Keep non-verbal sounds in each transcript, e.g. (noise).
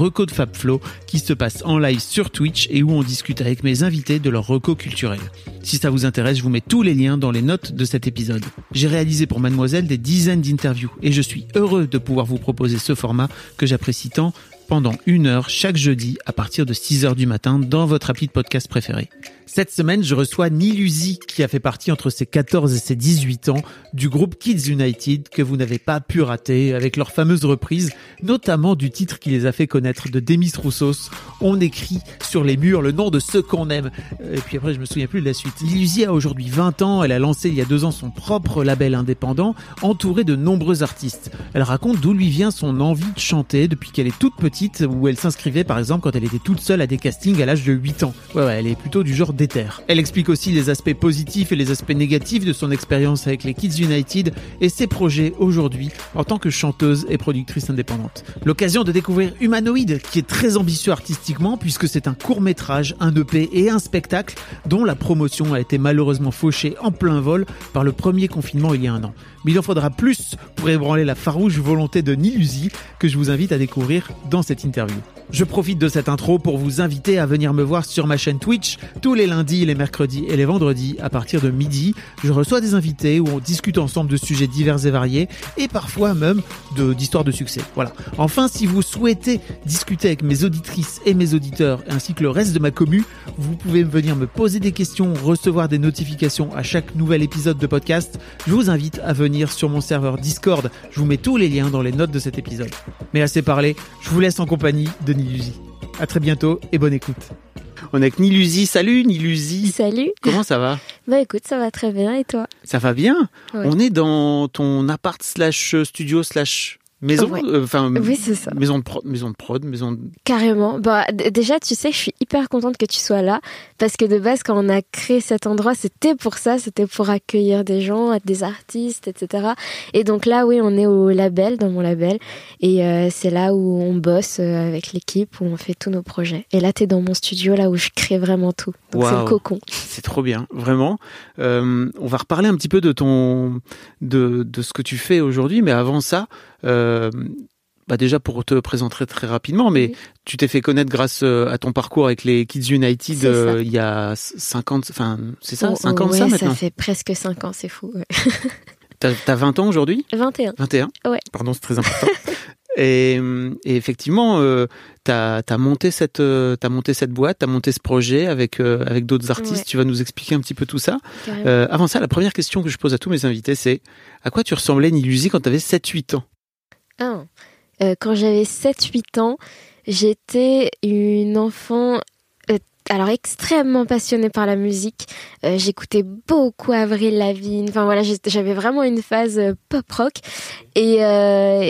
reco de FabFlow qui se passe en live sur Twitch et où on discute avec mes invités de leur reco culturel. Si ça vous intéresse, je vous mets tous les liens dans les notes de cet épisode. J'ai réalisé pour Mademoiselle des dizaines d'interviews et je suis heureux de pouvoir vous proposer ce format que j'apprécie tant pendant une heure chaque jeudi à partir de 6 heures du matin dans votre appli de podcast préféré. Cette semaine, je reçois Nilusi qui a fait partie entre ses 14 et ses 18 ans du groupe Kids United que vous n'avez pas pu rater avec leur fameuse reprise, notamment du titre qui les a fait connaître de Demis Roussos. On écrit sur les murs le nom de ceux qu'on aime. Et puis après, je me souviens plus de la suite. Nilusi a aujourd'hui 20 ans. Elle a lancé il y a deux ans son propre label indépendant, entouré de nombreux artistes. Elle raconte d'où lui vient son envie de chanter depuis qu'elle est toute petite, où elle s'inscrivait par exemple quand elle était toute seule à des castings à l'âge de 8 ans. Ouais, ouais, elle est plutôt du genre elle explique aussi les aspects positifs et les aspects négatifs de son expérience avec les Kids United et ses projets aujourd'hui en tant que chanteuse et productrice indépendante. L'occasion de découvrir Humanoid, qui est très ambitieux artistiquement puisque c'est un court métrage, un EP et un spectacle dont la promotion a été malheureusement fauchée en plein vol par le premier confinement il y a un an. Mais il en faudra plus pour ébranler la farouche volonté de Nilusi que je vous invite à découvrir dans cette interview. Je profite de cette intro pour vous inviter à venir me voir sur ma chaîne Twitch tous les lundis, les mercredis et les vendredis à partir de midi. Je reçois des invités où on discute ensemble de sujets divers et variés et parfois même d'histoires de, succès. Voilà. Enfin, si vous souhaitez discuter avec mes auditrices et mes auditeurs ainsi que le reste de ma commu, vous pouvez venir me poser des questions, recevoir des notifications à chaque nouvel épisode de podcast. Je vous invite à venir sur mon serveur Discord. Je vous mets tous les liens dans les notes de cet épisode. Mais assez parlé, je vous laisse en compagnie de Nilusi. À très bientôt et bonne écoute. On est avec Nilusi. Salut Nilusi. Salut. Comment ça va? Bah écoute, ça va très bien et toi? Ça va bien? On est dans ton appart slash studio slash Maison, euh, enfin, oui, c'est ça. Maison de prod, maison de prod, maison. De... Carrément. Bah, déjà, tu sais, je suis hyper contente que tu sois là parce que de base, quand on a créé cet endroit, c'était pour ça, c'était pour accueillir des gens, des artistes, etc. Et donc là, oui, on est au label, dans mon label, et euh, c'est là où on bosse euh, avec l'équipe, où on fait tous nos projets. Et là, tu es dans mon studio, là où je crée vraiment tout. Donc c'est le cocon. C'est trop bien, vraiment. on va reparler un petit peu de ton, de, de ce que tu fais aujourd'hui, mais avant ça. Euh, bah déjà pour te présenter très rapidement, mais tu t'es fait connaître grâce euh, à ton parcours avec les Kids United euh, il y a 50, enfin c'est ça, 50 ça maintenant ça fait presque 5 ans, c'est fou. Ouais. (laughs) T'as as 20 ans aujourd'hui 21. 21 Ouais. Pardon, c'est très important. (laughs) et, et, effectivement, euh, tu as, monté cette, as monté cette boîte, tu as monté ce projet avec, avec d'autres artistes. Tu vas nous expliquer un petit peu tout ça. avant ça, la première question que je pose à tous mes invités, c'est à quoi tu ressemblais Nilusi quand tu avais 7-8 ans? Euh, quand j'avais 7-8 ans, j'étais une enfant euh, alors extrêmement passionnée par la musique. Euh, j'écoutais beaucoup Avril Lavigne. Enfin voilà, j'avais vraiment une phase pop rock. Et,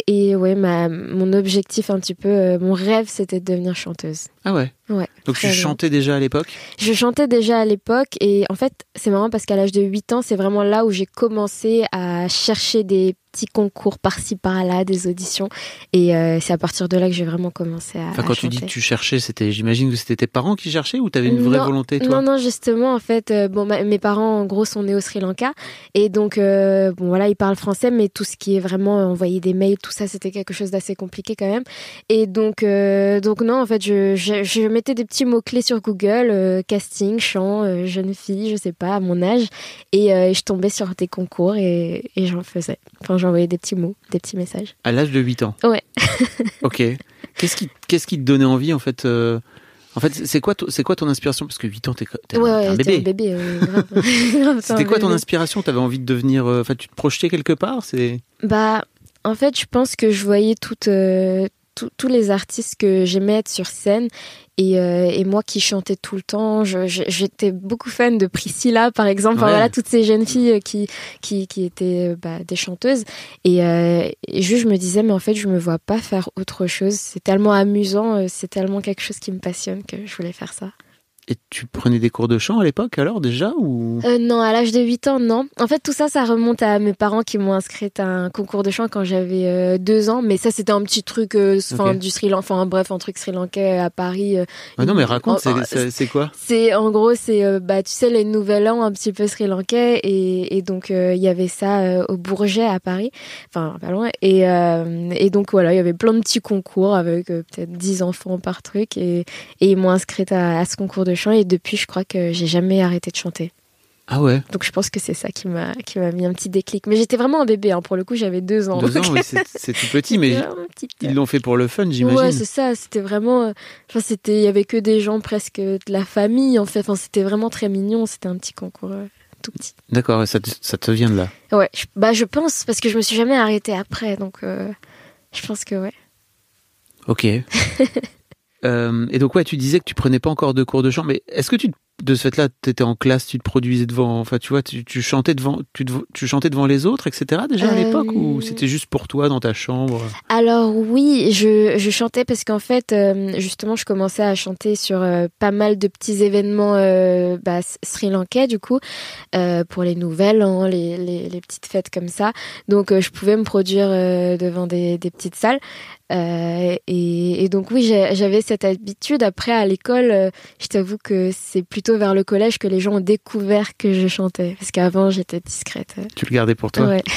et ouais, mon objectif un petit peu, mon rêve, c'était de devenir chanteuse. Ah ouais. Ouais. Donc tu chantais déjà à l'époque? Je chantais déjà à l'époque et en fait c'est marrant parce qu'à l'âge de 8 ans c'est vraiment là où j'ai commencé à chercher des petits concours par-ci par-là, des auditions. Et euh, c'est à partir de là que j'ai vraiment commencé à. Enfin, quand tu dis que tu cherchais, c'était, j'imagine que c'était tes parents qui cherchaient ou tu avais une vraie volonté, toi? Non, non, justement, en fait, euh, bon, mes parents, en gros, sont nés au Sri Lanka. Et donc, euh, bon, voilà, ils parlent français, mais tout ce qui est vraiment envoyer des mails, tout ça, c'était quelque chose d'assez compliqué quand même. Et donc, donc non, en fait, je, je, je mettais des petits mots-clés sur Google, euh, casting, chant, euh, jeune fille, je sais pas, à mon âge. Et, et je tombais sur des concours et, et j'en faisais. Enfin, j'envoyais des petits mots, des petits messages. À l'âge de 8 ans Ouais. (laughs) ok. Qu'est-ce qui, qu'est-ce qui te donnait envie, en fait En fait, c'est quoi, c'est quoi ton inspiration? Parce que 8 ans, t'es, t'es ouais, un, ouais, bébé. Un bébé. (laughs) C'était quoi ton inspiration? T'avais envie de devenir. Enfin, tu te projetais quelque part? C'est. Bah, en fait, je pense que je voyais toutes, euh, tous les artistes que j'aimais être sur scène et, euh, et, moi qui chantais tout le temps. J'étais beaucoup fan de Priscilla, par exemple. Enfin, voilà, toutes ces jeunes filles qui, qui, qui étaient bah, des chanteuses. Et, euh, et juste, je me disais, mais en fait, je me vois pas faire autre chose. C'est tellement amusant, euh, c'est tellement quelque chose qui me passionne que je voulais faire ça. Et tu prenais des cours de chant à l'époque alors déjà ou? Euh, Non, à l'âge de 8 ans, non. En fait, tout ça, ça remonte à mes parents qui m'ont inscrite à un concours de chant quand j'avais euh, 2 ans. Mais ça, c'était un petit truc euh, okay. du Sri Lanka, enfin bref, un truc sri lankais à Paris. Euh, ah non, mais raconte, c'est quoi? C'est en gros, c'est euh, bah tu sais les Nouvel An un petit peu sri lankais et, et donc il y avait ça au Bourget à Paris, enfin pas loin. Et, et donc voilà, il y avait plein de petits concours avec peut-être 10 enfants par truc et, et ils m'ont inscrite à, à ce concours de chant et depuis je crois que j'ai jamais arrêté de chanter. Ah ouais. Donc je pense que c'est ça qui m'a qui m'a mis un petit déclic. Mais j'étais vraiment un bébé. Hein. Pour le coup, j'avais deux ans. Deux (laughs) ans, oui, c'est tout petit, mais ils l'ont fait pour le fun, j'imagine. Ouais, c'est ça. C'était vraiment. Enfin, c'était. Il y avait que des gens presque de la famille, en fait. Enfin, c'était vraiment très mignon. C'était un petit concours euh, tout petit. D'accord. Ça, te, ça te vient de là. Ouais. Je, bah, je pense parce que je me suis jamais arrêtée après. Donc, euh, je pense que ouais. Ok. (laughs) Euh, et donc ouais, tu disais que tu prenais pas encore de cours de chant, mais est-ce que tu de ce fait-là, tu étais en classe, tu te produisais devant, enfin tu vois, tu, tu chantais devant, tu, tu, chantais devant les autres, etc. Déjà à l'époque, Euh, ou c'était juste pour toi dans ta chambre? Alors oui, je, je chantais parce qu'en fait, euh, justement, je commençais à chanter sur euh, pas mal de petits événements euh, bah, sri lankais du coup, euh, pour les nouvelles, hein, les, les, les, petites fêtes comme ça. Donc euh, je pouvais me produire devant des, des, petites salles. Et, et, donc oui, j'avais cette habitude. Après à l'école, je t'avoue que c'est plutôt vers le collège que les gens ont découvert que je chantais. Parce qu'avant, j'étais discrète. Tu le gardais pour toi Ouais. (laughs)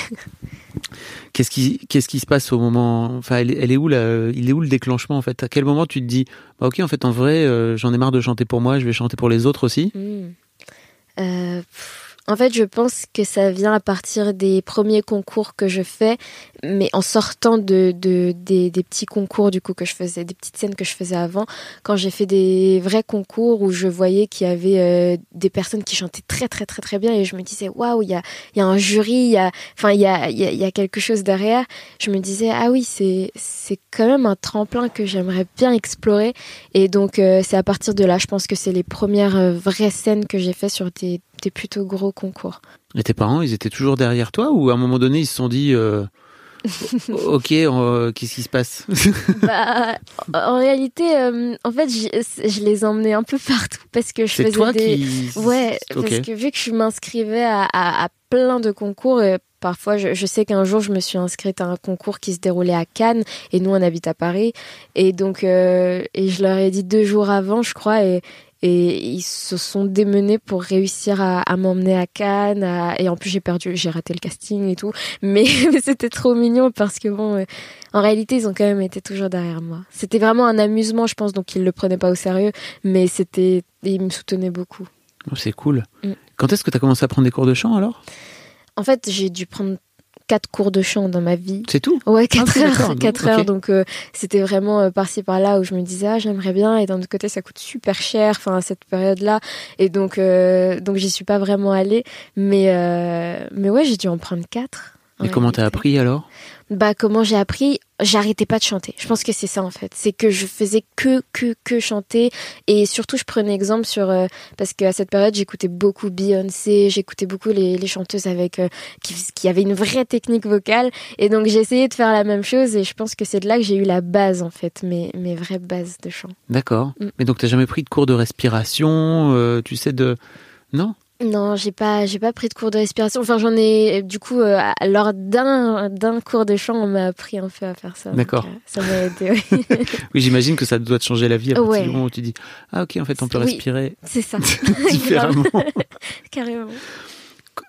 Qu'est-ce qui, qu'est-ce qui se passe au moment, enfin, elle, elle, est où il est où le déclenchement en fait? À quel moment tu te dis, bah, ok, en fait, en vrai, euh, j'en ai marre de chanter pour moi, je vais chanter pour les autres aussi? Mmh. euh, En fait, je pense que ça vient à partir des premiers concours que je fais, mais en sortant de, de des, petits concours du coup que je faisais, des petites scènes que je faisais avant, quand j'ai fait des vrais concours où je voyais qu'il y avait euh, des personnes qui chantaient très très très très bien et je me disais waouh, il y a, y a un jury, il y a, enfin il y, a, y a quelque chose derrière. Je me disais ah oui c'est c'est quand même un tremplin que j'aimerais bien explorer et donc euh, c'est à partir de là, je pense que c'est les premières euh, vraies scènes que j'ai fait sur des des plutôt gros concours. Et tes parents, ils étaient toujours derrière toi ou à un moment donné, ils se sont dit euh, (laughs) Ok, euh, qu'est-ce qui se passe? Bah, En réalité, euh, en fait, je, je, les emmenais un peu partout parce que je faisais toi des. Qui... Ouais, okay. parce que vu que je m'inscrivais à, à, à, plein de concours. Et Parfois, je, je, sais qu'un jour, je me suis inscrite à un concours qui se déroulait à Cannes et nous, on habite à Paris. Et donc, euh, et je leur ai dit deux jours avant, je crois, et, et ils se sont démenés pour réussir à, à m'emmener à Cannes à... et en plus j'ai perdu j'ai raté le casting et tout. Mais, (laughs) mais c'était trop mignon parce que bon euh, en réalité ils ont quand même été toujours derrière moi. C'était vraiment un amusement je pense donc ils le prenaient pas au sérieux mais c'était ils me soutenaient beaucoup. Oh, c'est cool. Mm. quand est-ce que tu as commencé à prendre des cours de chant alors? En fait j'ai dû prendre quatre cours de chant dans ma vie. C'est tout Ouais, quatre ah, heures. Quatre heures. Donc, euh, c'était vraiment euh, par-ci par-là où je me disais, ah, j'aimerais bien. Et d'un autre côté, ça coûte super cher, enfin, à cette période-là. Et donc, euh, donc j'y suis pas vraiment allée. Mais, euh, mais ouais, j'ai dû en prendre quatre. Et comment t'as appris alors? Bah comment j'ai appris? J'arrêtais pas de chanter. Je pense que c'est ça en fait. C'est que je faisais que que que chanter. Et surtout je prenais exemple sur euh, parce qu'à cette période j'écoutais beaucoup Beyoncé j'écoutais beaucoup les, les chanteuses avec euh, qui, qui avaient une vraie technique vocale. Et donc j'ai essayé de faire la même chose et je pense que c'est de là que j'ai eu la base en fait mes mes vraies bases de chant. D'accord. Mm. mais donc t'as jamais pris de cours de respiration euh, tu sais de non? Non, j'ai pas, j'ai pas pris de cours de respiration. Enfin, j'en ai, du coup, euh, lors d'un, d'un cours de chant, on m'a appris un peu à faire ça. D'accord. Euh, ça m'a aidé. Oui, (laughs) oui j'imagine que ça doit te changer la vie à partir ouais. du moment où tu dis, ah ok, en fait, on peut oui, respirer c'est ça. (laughs) différemment. (laughs) Carrément.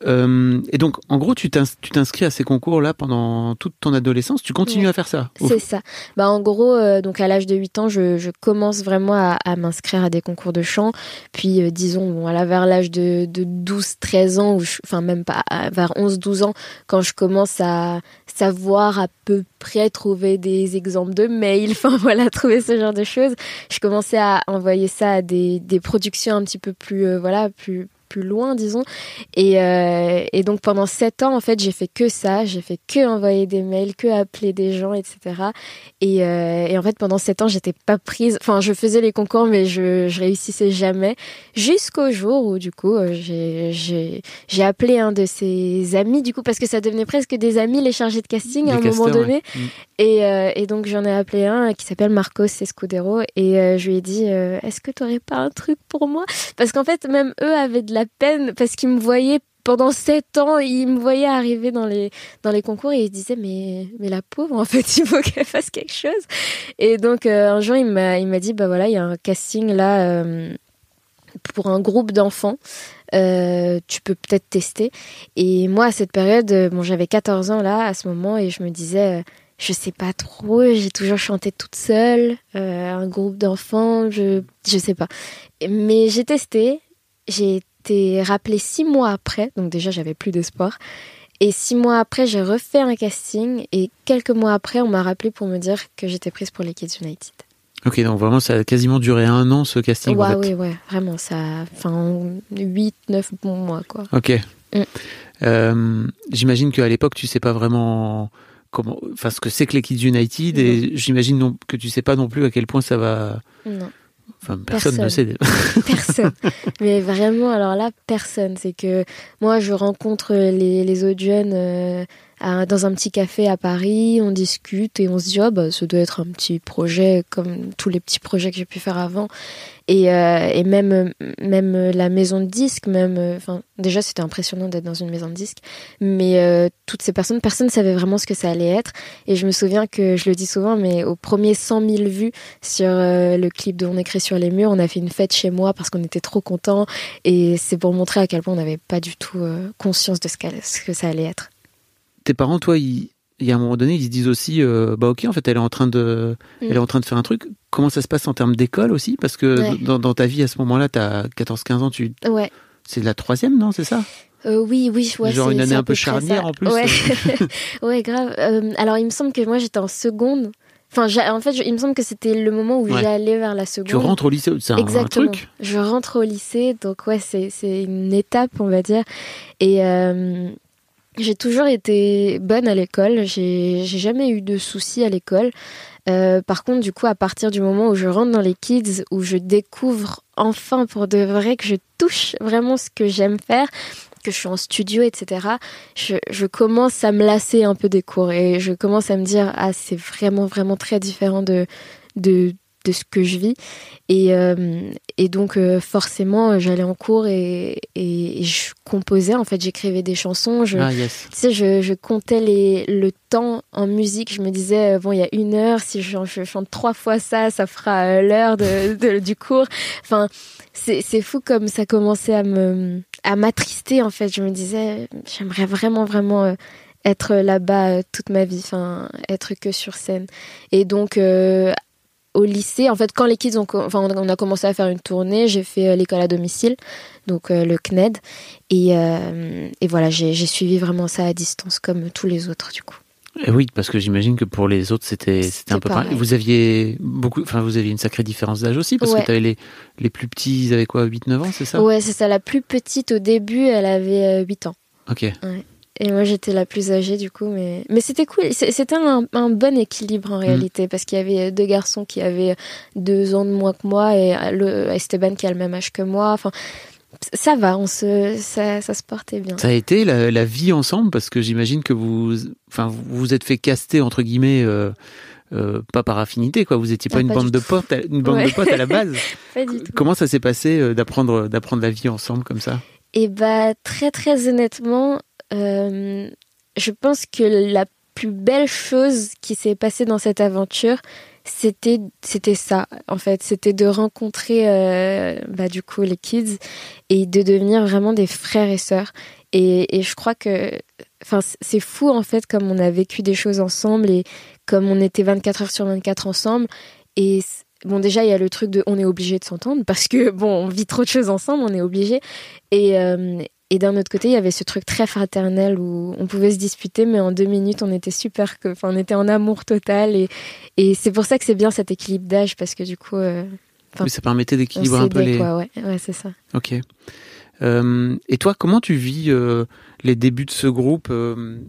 Euh, et donc, en gros, tu t'inscris à ces concours-là pendant toute ton adolescence. Tu continues à faire ça C'est ça. Bah, en gros, euh, donc à l'âge de 8 ans, je, je commence vraiment à, à m'inscrire à des concours de chant. Puis, euh, disons, bon, vers l'âge de, de 12-13 ans, ou enfin, même pas, vers 11-12 ans, quand je commence à savoir à peu près trouver des exemples de mails, (laughs) enfin voilà, trouver ce genre de choses, je commençais à envoyer ça à des, des productions un petit peu plus, voilà, plus plus loin, disons. Et, euh, et donc pendant sept ans, en fait, j'ai fait que ça. J'ai fait que envoyer des mails, que appeler des gens, etc. Et, euh, et en fait, pendant sept ans, j'étais pas prise. Enfin, je faisais les concours, mais je, je réussissais jamais. Jusqu'au jour où, du coup, euh, j'ai appelé un de ses amis, du coup, parce que ça devenait presque des amis, les chargés de casting, à un moment donné. Mm. Et, et, donc, j'en ai appelé un qui s'appelle Marcos Escudero. Et je lui ai dit, est-ce que tu aurais pas un truc pour moi? Parce qu'en fait, même eux avaient de la peine parce qu'il me voyait pendant sept ans, il me voyait arriver dans les dans les concours et il disait mais mais la pauvre en fait (laughs) il faut qu'elle fasse quelque chose. Et donc euh, un jour il m'a il m'a dit bah voilà il y a un casting là euh, pour un groupe d'enfants. Euh, tu peux peut-être tester. Et moi à cette période bon j'avais 14 ans là à ce moment et je me disais je sais pas trop, j'ai toujours chanté toute seule, un groupe d'enfants, je je sais pas. Mais j'ai testé, j'ai été rappelée six mois après, donc déjà j'avais plus d'espoir. Et six mois après, j'ai refait un casting et quelques mois après, on m'a rappelé pour me dire que j'étais prise pour les Kids United. Ok, donc vraiment, ça a quasiment duré un an ce casting. Ouais, oui, ouais, vraiment, ça, enfin, 8, 9 bons mois, quoi. Ok. Mm. Euh, j'imagine qu'à l'époque, tu sais pas vraiment comment, enfin, ce que c'est que les Kids United et j'imagine que tu sais pas non plus à quel point ça va. Non personne, ne sait. (laughs) personne. Mais vraiment, alors là, personne. C'est que moi, je rencontre les, les autres jeunes dans un petit café à Paris, on discute et on se dit, oh, bah, ça doit être un petit projet comme tous les petits projets que j'ai pu faire avant. Et, euh, et même, même la maison de disques, même, euh, enfin, déjà, c'était impressionnant d'être dans une maison de disques. Mais euh, toutes ces personnes, personne ne savait vraiment ce que ça allait être. Et je me souviens que, je le dis souvent, mais au premier 100 000 vues sur le clip de On écrit sur les murs, on a fait une fête chez moi parce qu'on était trop contents. Et c'est pour montrer à quel point on n'avait pas du tout conscience de ce, ce que ça allait être tes parents, toi, il y a un moment donné, ils se disent aussi, euh, bah ok, en fait, elle est en train de, mm. elle est en train de faire un truc. Comment ça se passe en termes d'école aussi? Parce que dans, ta vie à ce moment-là, tu as 14-15 ans, tu. Ouais. C'est la troisième, non C'est ça? Euh, oui, oui, ouais, Genre une année un peu charnière en plus. Ouais, (laughs) (laughs) ouais grave. Euh, alors il me semble que moi j'étais en seconde. Enfin, en fait, il me semble que c'était le moment où j'allais vers la seconde. Tu rentres au lycée, c'est un, Exactement. truc Je rentre au lycée, donc ouais, c'est une étape, on va dire. Et, j'ai toujours été bonne à l'école, j'ai jamais eu de soucis à l'école. Euh, par contre, du coup, à partir du moment où je rentre dans les kids, où je découvre enfin pour de vrai que je touche vraiment ce que j'aime faire, que je suis en studio, etc., je, je, commence à me lasser un peu des cours et je commence à me dire, ah, c'est vraiment, vraiment très différent de, de, de ce que je vis. Et, euh, et donc, euh, forcément, j'allais en cours et, et, je composais. En fait, j'écrivais des chansons. Je, ah, Tu sais, je, je, comptais les, le temps en musique. Je me disais, euh, bon, il y a une heure. Si je, je chante trois fois ça, ça fera l'heure (laughs) de, du cours. Enfin, c'est fou comme ça commençait à me à m'attrister, en fait. Je me disais, j'aimerais vraiment, vraiment être là-bas toute ma vie, enfin être que sur scène. Et donc au lycée, en fait, quand les kids ont, enfin, on a commencé à faire une tournée, j'ai fait euh, l'école à domicile, donc euh, le CNED, et, euh, et voilà, j'ai suivi vraiment ça à distance comme tous les autres, du coup. Et oui, parce que j'imagine que pour les autres, c'était un peu pareil. Vous aviez beaucoup, enfin, vous aviez une sacrée différence d'âge aussi, parce que tu avais les, les plus petits, ils avaient quoi, 8-9 ans, c'est ça? Ouais, c'est ça. La plus petite au début, elle avait 8 ans. Ok. Ouais. Et moi, j'étais la plus âgée, du coup, mais, mais c'était cool. C'était un, un, bon équilibre en mm. réalité, parce qu'il y avait deux garçons qui avaient deux ans de moins que moi et le Esteban qui a le même âge que moi. Enfin, ça va, on se, ça, ça se portait bien. Ça a été la, la vie ensemble, parce que j'imagine que vous, enfin, vous vous êtes fait caster entre guillemets. Euh, euh, pas par affinité quoi vous étiez pas, ah, une, bande de potes une bande de potes à la base (laughs) pas du tout. comment ça s'est passé euh, d'apprendre d'apprendre la vie ensemble comme ça? Et eh bah très très honnêtement euh, je pense que la plus belle chose qui s'est passée dans cette aventure, c'était c'était ça en fait c'était de rencontrer euh, bah, du coup les kids et de devenir vraiment des frères et sœurs Et, et je crois que, enfin, c'est fou en fait comme on a vécu des choses ensemble et comme on était 24 heures sur 24 ensemble. Et bon, déjà il y a le truc de, on est obligé de s'entendre parce que bon, on vit trop de choses ensemble, on est obligé. Et euh, et d'un autre côté, il y avait ce truc très fraternel où on pouvait se disputer, mais en deux minutes, on était super, que, enfin, on était en amour total. Et, et c'est pour ça que c'est bien cet équilibre d'âge, parce que du coup. Euh, oui, ça permettait d'équilibrer un peu les. Quoi, ouais, ouais c'est ça. Ok. Euh, et toi, comment tu vis euh, les débuts de ce groupe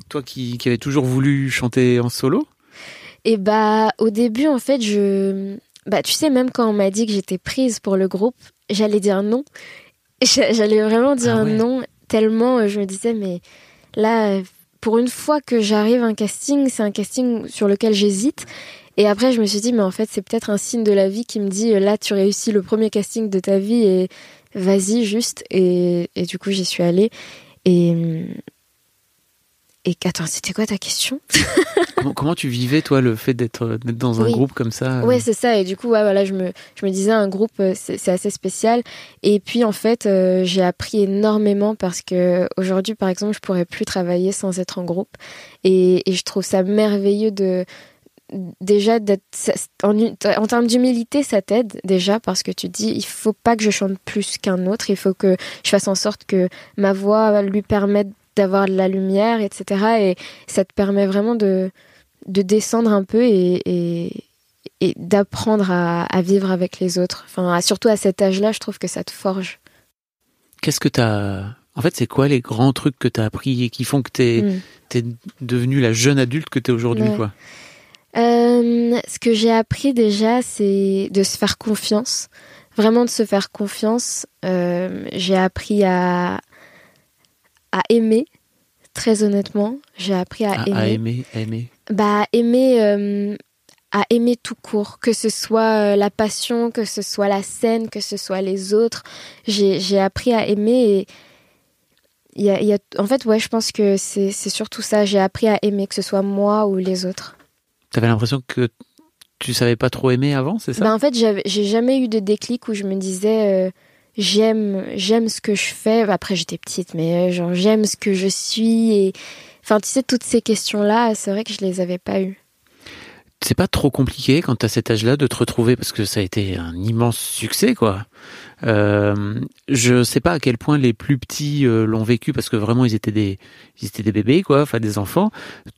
Toi qui, qui avais toujours voulu chanter en solo? Et bah, au début, en fait, je. Bah, tu sais, même quand on m'a dit que j'étais prise pour le groupe, j'allais dire non. J'allais vraiment dire ah non tellement euh, je me disais, mais là, pour une fois que j'arrive à un casting, c'est un casting sur lequel j'hésite. Et après, je me suis dit, mais en fait, c'est peut-être un signe de la vie qui me dit, euh, là, tu réussis le premier casting de ta vie et vas-y juste. Et, et du coup, j'y suis allée. Et, et attends, c'était quoi ta question (laughs) comment, tu vivais toi le fait d'être dans un groupe comme ça euh Ouais, c'est ça. Et du coup, ouais, voilà, je me, je me disais un groupe, euh, c'est assez spécial. Et puis en fait, euh, j'ai appris énormément parce que aujourd'hui, par exemple, je pourrais plus travailler sans être en groupe. Et, et je trouve ça merveilleux de déjà d'être en, en, termes d'humilité ça t'aide déjà parce que tu dis il faut pas que je chante plus qu'un autre il faut que je fasse en sorte que ma voix lui permette d'avoir de la lumière, etc. Et ça te permet vraiment de, de descendre un peu et, et, d'apprendre à, vivre avec les autres. Enfin, surtout à cet âge-là, je trouve que ça te forge. Qu'est-ce que tu as. En fait, c'est quoi les grands trucs que tu as appris et qui font que tu es, mm. devenue la jeune adulte que tu es aujourd'hui quoi? Euh, Ce que j'ai appris déjà, c'est de se faire confiance. Vraiment de se faire confiance. Euh, j'ai appris à, à aimer, très honnêtement. J'ai appris à, aimer. À aimer, aimer. Bah, aimer, euh, à aimer tout court, que ce soit euh, la passion, que ce soit la scène, que ce soit les autres. J'ai appris à aimer et. Il y a, y a, en fait, ouais, je pense que c'est surtout ça. J'ai appris à aimer, que ce soit moi ou les autres. Tu avais l'impression que tu savais pas trop aimer avant, c'est ça? Bah, En fait, j'ai jamais eu de déclic où je me disais. Euh, j'aime j'aime ce que je fais après j'étais petite mais euh, genre j'aime ce que je suis et enfin tu sais toutes ces questions là c'est vrai que je les avais pas eues c'est pas trop compliqué quand tu as cet âge-là de te retrouver parce que ça a été un immense succès quoi. Euh, je sais pas à quel point les plus petits euh, l'ont vécu parce que vraiment ils étaient des ils étaient des bébés quoi, enfin des enfants.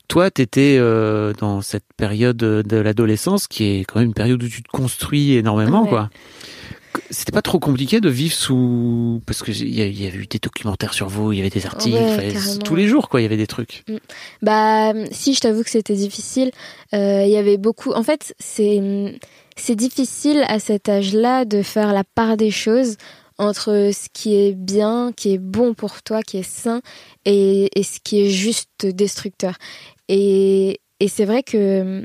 Toi, tu étais euh, dans cette période de l'adolescence qui est quand même une période où tu te construis énormément quoi c'était pas trop compliqué de vivre sous parce que il y, avait eu des documentaires sur vous, il y avait des articles, tous les jours quoi, il y avait des trucs. Mm. Bah si, je t'avoue que c'était difficile. Euh, il y avait beaucoup. En fait, c'est c'est difficile à cet âge-là de faire la part des choses entre ce qui est bien, qui est bon pour toi, qui est sain, et, et ce qui est juste destructeur. Et, et c'est vrai que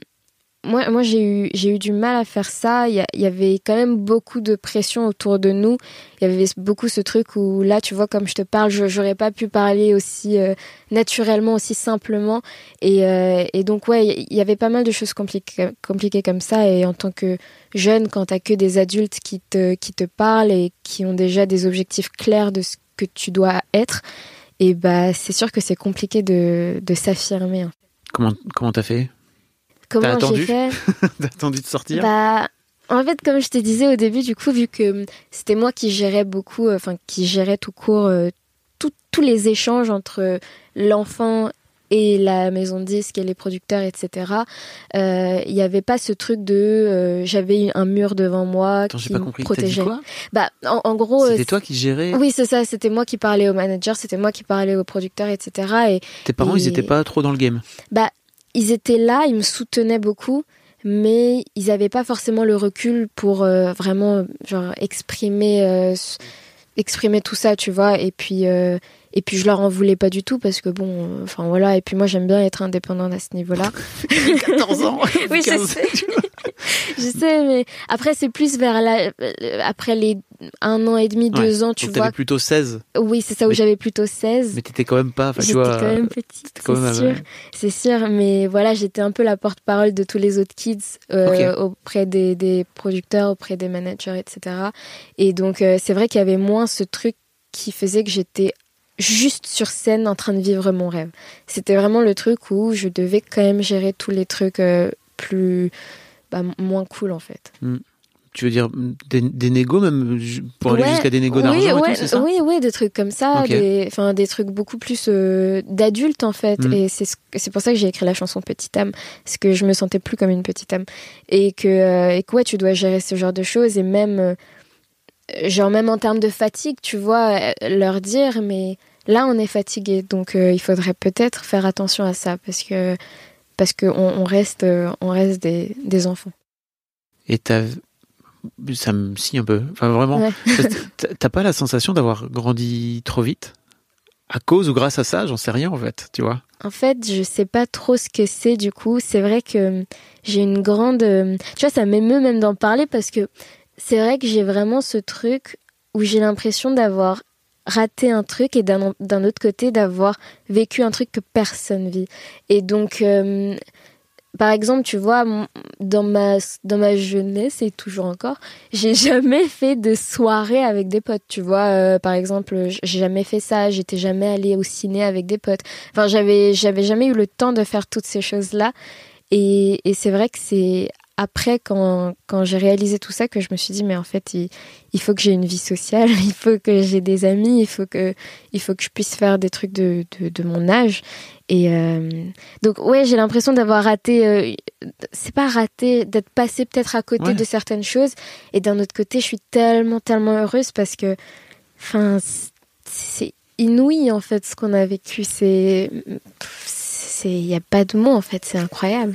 moi, moi j'ai eu, j'ai eu du mal à faire ça. Il y, avait quand même beaucoup de pression autour de nous. Il y avait beaucoup ce truc où là, tu vois, comme je te parle, je j'aurais pas pu parler aussi euh, naturellement, aussi simplement. Et, euh, et donc, ouais, il y avait pas mal de choses compliquées, compliquées comme ça. Et en tant que jeune, quand t'as que des adultes qui te, qui te parlent et qui ont déjà des objectifs clairs de ce que tu dois être, et bah, c'est sûr que c'est compliqué de, de s'affirmer. Comment, comment t'as fait? Comment j'ai fait (laughs) T'as attendu de sortir? Bah, en fait, comme je te disais au début, du coup, vu que c'était moi qui gérais beaucoup, euh, enfin, qui gérais tout court euh, tous les échanges entre l'enfant et la maison de disques et les producteurs, etc. Euh, il n'y avait pas ce truc de j'avais un mur devant moi qui me protégeait. Quoi? Bah, en, gros, c'était toi qui gérais? Oui, c'est ça. C'était moi qui parlais au manager, c'était moi qui parlais aux producteurs, etc. Et tes parents, ils n'étaient pas trop dans le game? Bah, ils étaient là, ils me soutenaient beaucoup, mais ils n'avaient pas forcément le recul pour euh, vraiment genre exprimer euh, exprimer tout ça, tu vois. Et puis euh, et puis je leur en voulais pas du tout parce que bon, enfin voilà. Et puis moi j'aime bien être indépendante à ce niveau-là. (laughs) 14 ans. (laughs) oui, je sais. (laughs) je sais, mais après c'est plus vers la, après les un an et demi, deux ans, tu donc vois. Avais plutôt 16. Oui, c'est ça où j'avais plutôt 16. Mais t'étais quand même pas, J'étais quand même petite, c'est sûr. C'est sûr, mais voilà, j'étais un peu la porte-parole de tous les autres kids euh, auprès des, des, producteurs, auprès des managers, etc. Et donc euh, c'est vrai qu'il y avait moins ce truc qui faisait que j'étais juste sur scène en train de vivre mon rêve. C'était vraiment le truc où je devais quand même gérer tous les trucs euh, plus bah, moins cool en fait. Mm. Tu veux dire des, des négos même pour aller jusqu'à des négos d'argent oui, et tout, c'est ça Oui, oui, des trucs comme ça, des, enfin des trucs beaucoup plus euh, d'adultes en fait. Mm. Et c'est ce- c'est pour ça que j'ai écrit la chanson Petite âme, parce que je me sentais plus comme une petite âme et que euh, et que ouais, tu dois gérer ce genre de choses et même euh, genre même en termes de fatigue, tu vois, leur dire mais là on est fatigué, donc il faudrait peut-être faire attention à ça parce que parce que on, on reste on reste des, des enfants. Et t'as ça me scie un peu. Enfin vraiment. Ouais. (laughs) T'as- pas la sensation d'avoir grandi trop vite? À cause ou grâce à ça, j'en sais rien en fait, tu vois. En fait, je sais pas trop ce que c'est du coup. C'est vrai que j'ai une grande. euh, Tu vois, ça m'émeut même d'en parler parce que c'est vrai que j'ai vraiment ce truc où j'ai l'impression d'avoir raté un truc et d'un d'un autre côté d'avoir vécu un truc que personne vit. Et donc, euh, par exemple, tu vois, dans ma, dans ma jeunesse et toujours encore, j'ai (laughs) jamais fait de soirée avec des potes, tu vois. Euh, par exemple, j'ai jamais fait ça, j'étais jamais allée au ciné avec des potes. Enfin, j'avais, j'avais jamais eu le temps de faire toutes ces choses-là. Et, et c'est vrai que c'est après, quand, quand j'ai réalisé tout ça, que je me suis dit, mais en fait, il, il faut que j'ai une vie sociale, (laughs) il faut que j'ai des amis, il faut que, il faut que je puisse faire des trucs de, de, de mon âge. Et euh, donc, ouais, j'ai l'impression d'avoir raté, euh, c'est pas raté, d'être passé peut-être à côté Ouais. de certaines choses. Et d'un autre côté, je suis tellement, tellement heureuse parce que, enfin, c'est inouï en fait ce qu'on a vécu. C'est, il y a pas de mots en fait. C'est incroyable.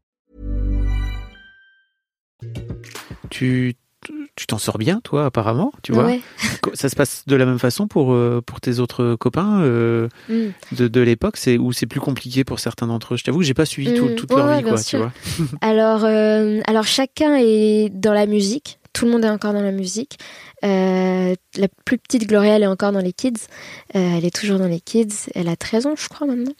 Tu tu t'en sors bien, toi, apparemment, tu vois. Ouais. Ça se passe de la même façon pour, euh, pour tes autres copains euh, Mm. de, de l'époque, c'est où c'est plus compliqué pour certains d'entre eux? Je t'avoue que j'ai pas suivi tout- Mm. toute leur ouais, vie, quoi, tu vois. (laughs) Alors, euh, alors chacun est dans la musique. Tout le monde est encore dans la musique. Euh, la plus petite Gloria, elle est encore dans les kids. Elle est toujours dans les kids. Elle a 13 ans, je crois, maintenant.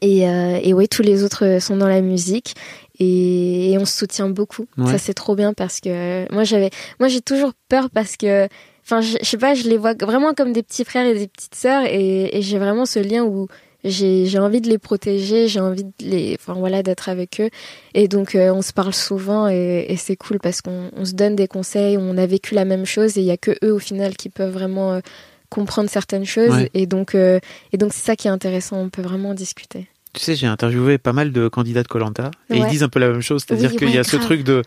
Et, euh, et oui, tous les autres sont dans la musique. Et, et on se soutient beaucoup. Ouais. Ça, c'est trop bien parce que moi, j'avais, moi, j'ai toujours peur parce que, enfin, je, je sais pas, je les vois vraiment comme des petits frères et des petites sœurs. Et, et j'ai vraiment ce lien où j'ai j'ai envie de les protéger, j'ai envie de les, enfin voilà, d'être avec eux. Et donc euh, on se parle souvent et, et c'est cool parce qu'on on se donne des conseils, on a vécu la même chose et il y a que eux au final qui peuvent vraiment euh, comprendre certaines choses. Ouais. Et donc euh, et donc c'est ça qui est intéressant, on peut vraiment en discuter. Tu sais, j'ai interviewé pas mal de candidats de Colanta et ils disent un peu la même chose, c'est-à-dire Oui, qu'il y a ce truc de,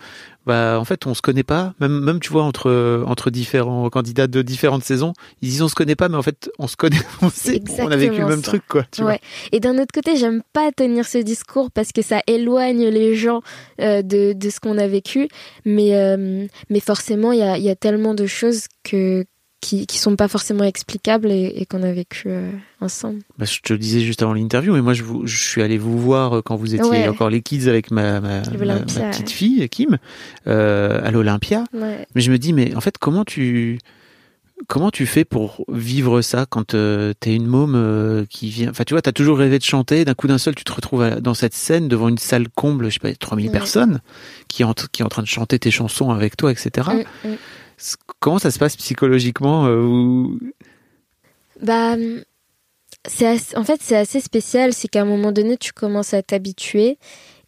bah, en fait, on se connaît pas, même, même tu vois entre entre différents candidats de différentes saisons, ils disent on se connaît pas, mais en fait, on se connaît, (laughs) on sait, on a vécu le même ça. truc, quoi. Tu vois. Ouais. Et d'un autre côté, j'aime pas tenir ce discours parce que ça éloigne les gens euh, de, de ce qu'on a vécu. Mais, euh, mais forcément, il y a, il y a tellement de choses que, qui, qui sont pas forcément explicables et, et qu'on a vécu euh, ensemble. Bah, je te le disais juste avant l'interview, mais moi je, vous, je suis allé vous voir euh, quand vous étiez Ouais. encore les kids avec ma, ma, ma- L'Olympia, ma petite fille Kim euh, à l'Olympia. Ouais. Mais je me dis, mais en fait, comment tu comment tu fais pour vivre ça quand t'es une môme qui vient Enfin, tu vois, t'as toujours rêvé de chanter. D'un coup d'un seul, tu te retrouves dans cette scène devant une salle comble, je sais pas, 3000 Ouais. personnes qui est, en, qui est en train de chanter tes chansons avec toi, etc. Comment ça se passe psychologiquement euh, Bah, assez- en fait, c'est assez spécial. C'est qu'à un moment donné, tu commences à t'habituer.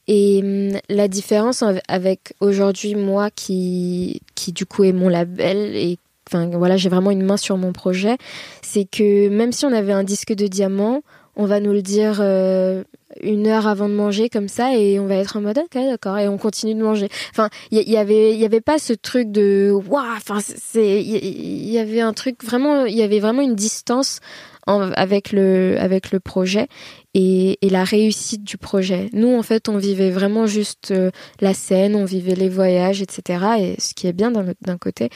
Et hum, la différence en- avec aujourd'hui, moi, qui, qui du coup est mon label et enfin voilà, j'ai vraiment une main sur mon projet, c'est que même si on avait un disque de diamant, on va nous le dire euh, une heure avant de manger comme ça et on va être en mode ok d'accord et on continue de manger. Enfin, il y, avait il y avait pas ce truc de waouh. Enfin, c'est il y, avait un truc vraiment il y avait vraiment une distance avec le avec le projet et, et, la réussite du projet. Nous, en fait, on vivait vraiment juste euh, la scène, on vivait les voyages, etc. Et ce qui est bien d'un côté.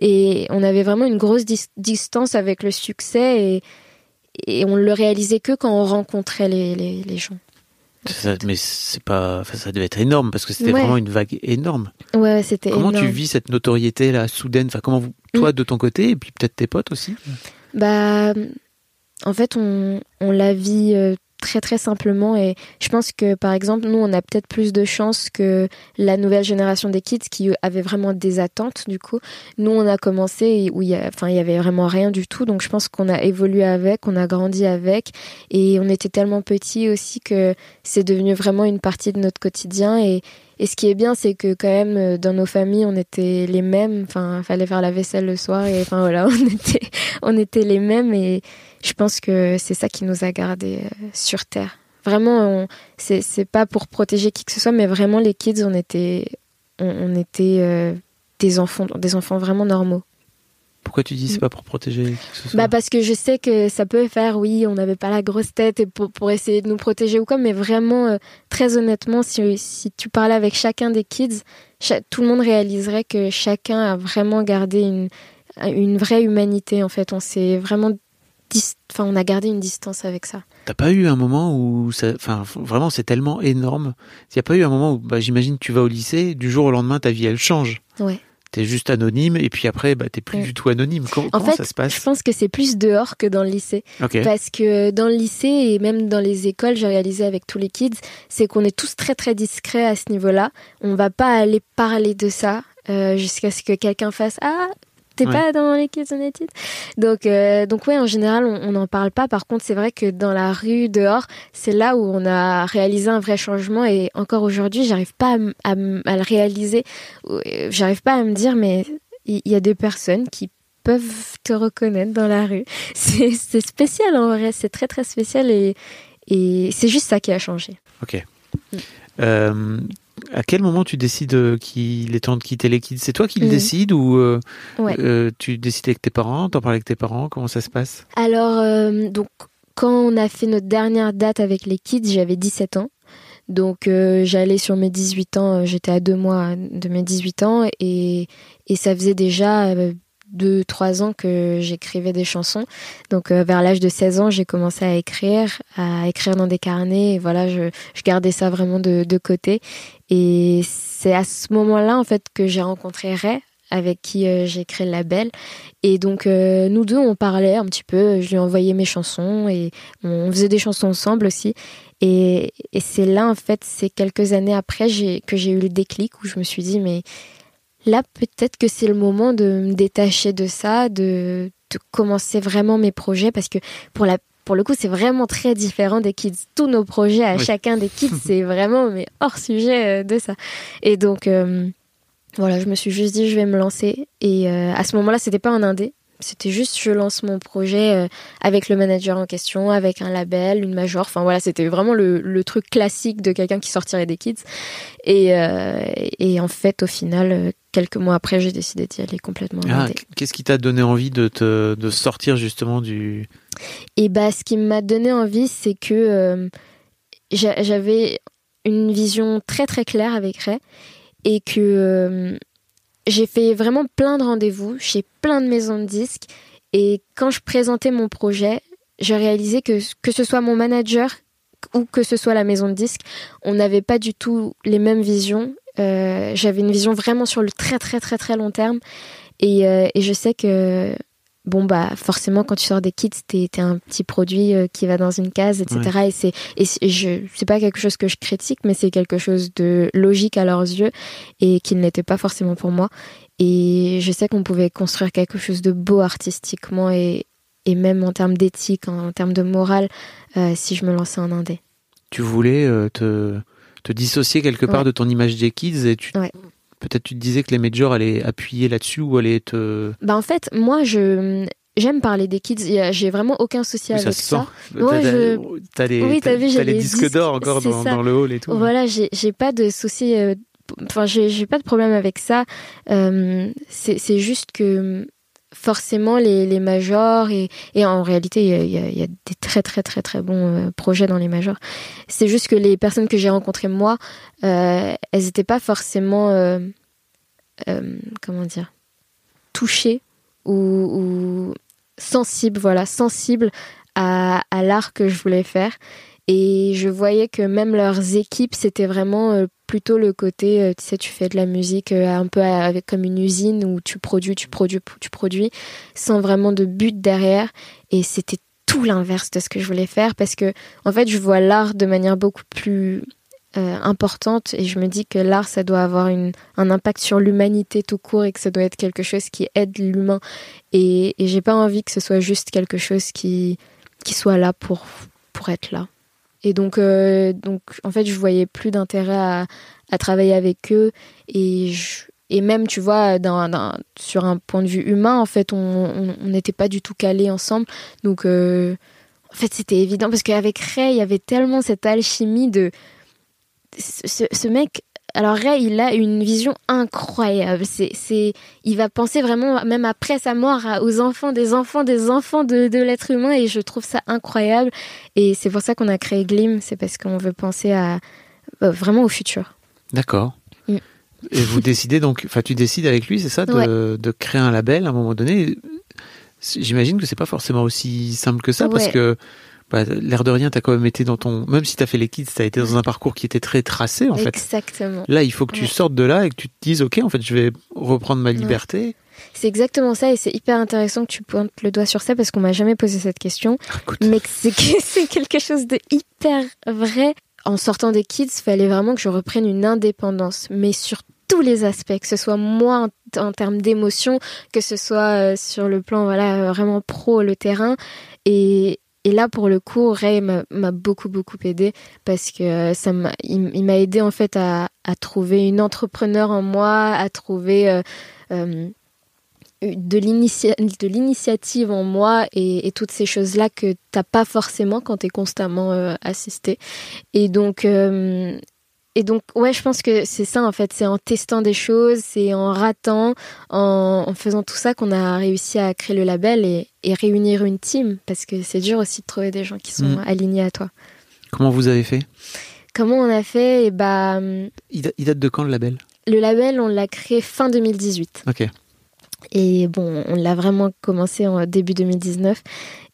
Et on avait vraiment une grosse distance avec le succès et, et on le réalisait que quand on rencontrait les, les, les gens. mais c'est pas, ça devait être énorme parce que c'était vraiment une vague énorme. Ouais, c'était. Comment tu vis cette notoriété là soudaine? Enfin, comment vous, toi mm. de ton côté et puis peut-être tes potes aussi? Bah, en fait, on, on la vit euh, très très simplement. Et je pense que par exemple nous on a peut-être plus de chance que la nouvelle génération des kids qui avaient vraiment des attentes du coup. Nous on a commencé où il y enfin il y avait vraiment rien du tout. Donc je pense qu'on a évolué avec on a grandi avec. Et on était tellement petits aussi que c'est devenu vraiment une partie de notre quotidien. Et et ce qui est bien, c'est que quand même dans nos familles, on était les mêmes. Enfin, fallait faire la vaisselle le soir et enfin voilà, (laughs) on était, on était les mêmes. Et je pense que c'est ça qui nous a gardés euh, sur Terre. Vraiment, c'est pas pour protéger qui que ce soit, mais vraiment les kids, on était, on, était euh, des enfants, des enfants vraiment normaux. Pourquoi tu dis c'est pas pour protéger qui que ce soit? Bah parce que je sais que ça peut faire, oui, on n'avait pas la grosse tête et pour, pour essayer de nous protéger ou quoi, mais vraiment, euh, très honnêtement, si, si tu parlais avec chacun des kids, tout le monde réaliserait que chacun a vraiment gardé une, une vraie humanité en fait. On s'est vraiment enfin, on a gardé une distance avec ça. T'as pas eu un moment où, ça, enfin, vraiment, c'est tellement énorme. Il n'y a pas eu un moment où, bah, j'imagine, tu vas au lycée, du jour au lendemain, ta vie, elle change. Ouais. T'es juste anonyme et puis après, bah, t'es plus du tout anonyme. Comment, en fait, ça se passe? Je pense que c'est plus dehors que dans le lycée. Parce que dans le lycée et même dans les écoles, j'ai réalisé avec tous les kids, c'est qu'on est tous très très discrets à ce niveau-là. On va pas aller parler de ça euh, jusqu'à ce que quelqu'un fasse ah T'es pas dans les Kids United Donc, euh, donc ouais, en général, on n'en parle pas. Par contre, c'est vrai que dans la rue, dehors, c'est là où on a réalisé un vrai changement. Et encore aujourd'hui, j'arrive pas à, à, le réaliser. Euh, j'arrive pas à me dire, mais il y, a des personnes qui peuvent te reconnaître dans la rue. (laughs) C'est spécial en vrai. C'est très très spécial et, et c'est juste ça qui a changé. Ok. Mm. Euh, à quel moment tu décides qu'il est temps de quitter les kids C'est toi qui le mm. décides ou euh, euh, tu décides avec tes parents T'en parles avec tes parents? Comment ça se passe? Alors, euh, donc, quand on a fait notre dernière date avec les kids, j'avais 17 ans. Donc, j'allais sur mes 18 ans, j'étais à deux mois de mes 18 ans et, et ça faisait déjà deux, trois ans que j'écrivais des chansons. Donc euh, vers l'âge de 16 ans, j'ai commencé à écrire, à écrire dans des carnets. Et voilà, je, gardais ça vraiment de, de côté. Et c'est à ce moment-là, en fait, que j'ai rencontré Ray, avec qui euh, j'ai créé le label. Et donc, euh, nous deux, on parlait un petit peu. Je lui envoyais mes chansons et on faisait des chansons ensemble aussi. Et, et c'est là, en fait, c'est quelques années après que j'ai eu le déclic où je me suis dit, mais là peut-être que c'est le moment de me détacher de ça, de, de commencer vraiment mes projets parce que pour la pour le coup, c'est vraiment très différent des kids. Tous nos projets à chacun des kids, c'est (laughs) vraiment mais hors sujet euh, de ça. Et donc euh, voilà, je me suis juste dit je vais me lancer. Et euh, à ce moment-là, c'était pas un indé, c'était juste je lance mon projet avec le manager en question, avec un label, une major. Enfin voilà, c'était vraiment le, le, truc classique de quelqu'un qui sortirait des kids. Et, et en fait, au final, quelques mois après, j'ai décidé d'y aller complètement. Ah, Qu'est-ce qui t'a donné envie de, te, de sortir justement du... Et bah, ce qui m'a donné envie, c'est que euh, j'avais une vision très très claire avec Ray et que euh, j'ai fait vraiment plein de rendez-vous chez plein de maisons de disques et quand je présentais mon projet, j'ai réalisé que que ce soit mon manager ou que ce soit la maison de disques, on n'avait pas du tout les mêmes visions j'avais une vision vraiment sur le très très très très long terme. Et, euh, et je sais que bon bah forcément quand tu sors des kits t'es es un petit produit euh, qui va dans une case etc et c'est et je c'est pas quelque chose que je critique mais c'est quelque chose de logique à leurs yeux et qui n'était pas forcément pour moi. Et je sais qu'on pouvait construire quelque chose de beau artistiquement et, et même en termes d'éthique en, termes de morale si je me lançais en indé. Tu voulais te te dissocier quelque part de ton image des kids et tu peut-être tu te disais que les majors allaient appuyer là-dessus ou allaient te. Bah en fait, moi je j'aime parler des kids. J'ai vraiment aucun souci Oui, avec ça se ça. sent. Ouais, T'as je- t'as les, Oui, t'as- t'as vu, j'ai les les disques disques, d'or encore dans, le hall et tout. Voilà, j'ai j'ai pas de souci. euh, Enfin, j'ai j'ai pas de problème avec ça. Euh, c'est c'est juste que forcément les, les majors et, et en réalité il y, y a- des très très très très bons euh, projets dans les majors. C'est juste que les personnes que j'ai rencontrées moi, euh, elles étaient pas forcément euh, comment dire touchées ou, ou sensibles, voilà, sensibles à, à l'art que je voulais faire. Et je voyais que même leurs équipes, c'était vraiment euh, plutôt le côté, euh, tu sais, tu fais de la musique euh, un peu avec comme une usine où tu produis, tu produis, tu produis, sans vraiment de but derrière. Et c'était tout l'inverse de ce que je voulais faire parce que, en fait, je vois l'art de manière beaucoup plus importante et je me dis que l'art, ça doit avoir une, un impact sur l'humanité tout court et que ça doit être quelque chose qui aide l'humain. Et, et j'ai pas envie que ce soit juste quelque chose qui, qui soit là pour, pour être là. Et donc, euh, donc, en fait, je voyais plus d'intérêt à, travailler avec eux. Et, et même, tu vois, sur un point de vue humain, en fait, on n'était pas du tout calés ensemble. Donc, euh, en fait, c'était évident. Parce qu'avec Ray, il y avait tellement cette alchimie de. Ce mec. Alors, Ray, il a une vision incroyable. C'est, c'est, il va penser vraiment, même après sa mort, aux enfants des enfants des enfants de, de l'être humain. Et je trouve ça incroyable. Et c'est pour ça qu'on a créé Glim, c'est parce qu'on veut penser à euh, vraiment au futur. D'accord. Mm. Et vous décidez donc, enfin, tu décides avec lui, c'est ça, de, de créer un label à un moment donné? J'imagine que c'est pas forcément aussi simple que ça, parce que bah, l'air de rien, t'as quand même été dans ton, même si t'as fait les kids, t'as été dans un parcours qui était très tracé en fait. Exactement. Là, il faut que tu sortes de là et que tu te dises, ok, en fait, je vais reprendre ma liberté. C'est exactement ça et c'est hyper intéressant que tu pointes le doigt sur ça parce qu'on m'a jamais posé cette question. Écoute, Mais c'est que- (laughs) c'est quelque chose de hyper vrai. En sortant des kids, il fallait vraiment que je reprenne une indépendance, mais sur tous les aspects, que ce soit moi en, en termes d'émotion, que ce soit euh, sur le plan voilà euh, vraiment pro, le terrain. Et, et là, pour le coup, Ray m'a beaucoup, beaucoup aidé parce que euh, ça m'a, il, m'a aidé en fait à, trouver une entrepreneur en moi, à trouver euh, euh, de l'initia- de l'initiative en moi et, toutes ces choses-là que t'as pas forcément quand t'es constamment euh, assisté. Et donc, et donc, ouais, je pense que c'est ça en fait, c'est en testant des choses, c'est en ratant, en, en faisant tout ça qu'on a réussi à créer le label et, et réunir une team parce que c'est dur aussi de trouver des gens qui sont Mm. alignés à toi. comment vous avez fait? Comment on a fait? Et bah, il, da- il date de quand le label? Le label, on l'a créé fin 2018. Ok. Et bon, on l'a vraiment commencé en début 2019.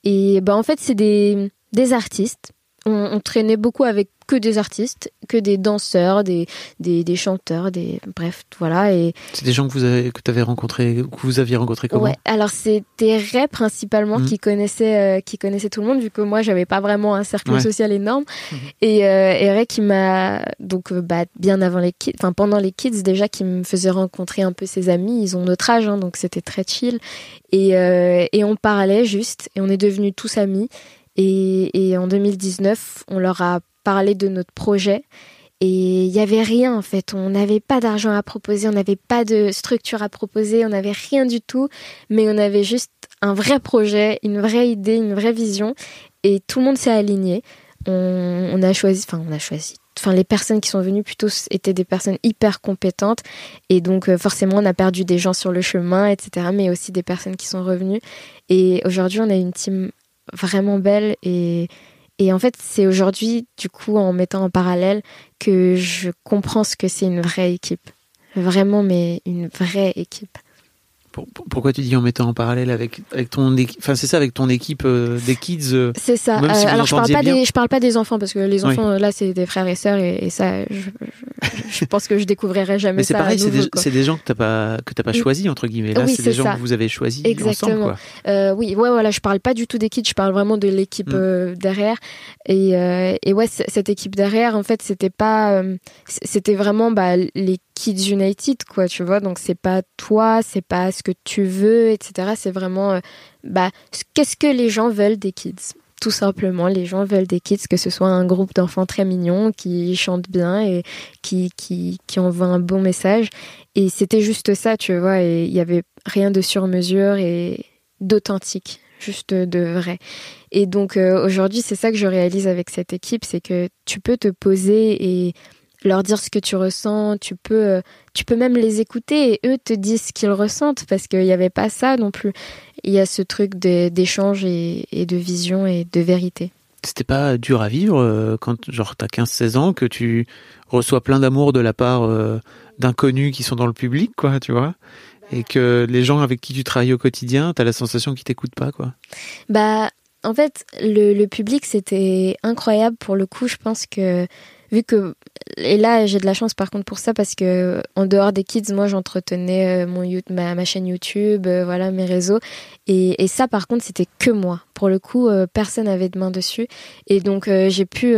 Et bah, en fait, c'est des, des artistes. On, on traînait beaucoup avec que des artistes, que des danseurs, des, des, des chanteurs, des bref, voilà. Et C'est des gens que vous avez, que t'avais rencontrés, que vous aviez rencontrés comment ouais, alors c'était Ray principalement Mhm. qui connaissait euh, qui connaissait tout le monde vu que moi j'avais pas vraiment un cercle Ouais. social énorme. Mhm. Et, euh, et Ray qui m'a donc euh, bah, bien avant les kids, enfin pendant les kids déjà qui me faisait rencontrer un peu ses amis. Ils ont notre âge, hein, donc c'était très chill. Et, euh, et on parlait juste et on est devenus tous amis. Et, en 2019, on leur a parlé de notre projet. Et il n'y avait rien en fait. On n'avait pas d'argent à proposer, on n'avait pas de structure à proposer, on n'avait rien du tout. Mais on avait juste un vrai projet, une vraie idée, une vraie vision. Et tout le monde s'est aligné. On, on a choisi, enfin on a choisi. Enfin, les personnes qui sont venues plutôt étaient des personnes hyper compétentes. Et donc, euh, forcément, on a perdu des gens sur le chemin, etc. Mais aussi des personnes qui sont revenues. Et aujourd'hui, on a une team vraiment belle. Et, et en fait, c'est aujourd'hui, du coup, en mettant en parallèle, que je comprends ce que c'est une vraie équipe. Vraiment, mais une vraie équipe. Pour- pour- pourquoi tu dis en mettant en parallèle avec, avec ton équipe, enfin c'est ça, avec ton équipe euh, des kids euh, C'est ça. Même si vous alors je parle pas bien. des, je parle pas des enfants parce que les Oui. enfants là c'est des frères et sœurs et, et ça, je, je- je pense que je découvrirai jamais Mais c'est pareil, c'est des, gens que t'as pas que t'as pas choisi entre guillemets. Là, Oui, c'est des gens que vous avez choisis Exactement. ensemble. Quoi. Euh, oui, ouais, voilà, je parle pas du tout des kids, je parle vraiment de l'équipe Mm. euh, derrière. Et, euh, et ouais, cette équipe derrière, en fait, c'était pas, euh, c'était vraiment bah, les Kids United, quoi, tu vois. Donc c'est pas toi, c'est pas ce que tu veux, etc. C'est vraiment, euh, bah, ce- qu'est-ce que les gens veulent des kids? tout simplement, les gens veulent des kids, que ce soit un groupe d'enfants très mignons qui chantent bien et qui, qui, qui envoient un bon message. Et c'était juste ça, tu vois, et il y avait rien de sur mesure et d'authentique, juste de vrai. Et donc euh, aujourd'hui, c'est ça que je réalise avec cette équipe, c'est que tu peux te poser et leur dire ce que tu ressens, tu peux, euh, tu peux même les écouter et eux te disent ce qu'ils ressentent parce qu'il n'y avait pas ça non plus. Il y a ce truc d'échange et, de vision et de vérité. C'était pas dur à vivre euh, quand genre t'as 15-16 ans que tu reçois plein d'amour de la part euh, d'inconnus qui sont dans le public quoi, tu vois? Et que les gens avec qui tu travailles au quotidien, t'as la sensation qu'ils t'écoutent pas quoi. Bah en fait, le, le public c'était incroyable pour le coup, je pense que vu que et là j'ai de la chance par contre pour ça parce que en dehors des kids moi j'entretenais euh, mon ma, ma, chaîne YouTube euh, voilà mes réseaux. Et, et ça par contre c'était que moi. Pour le coup euh, personne n'avait de main dessus. Et donc j'ai pu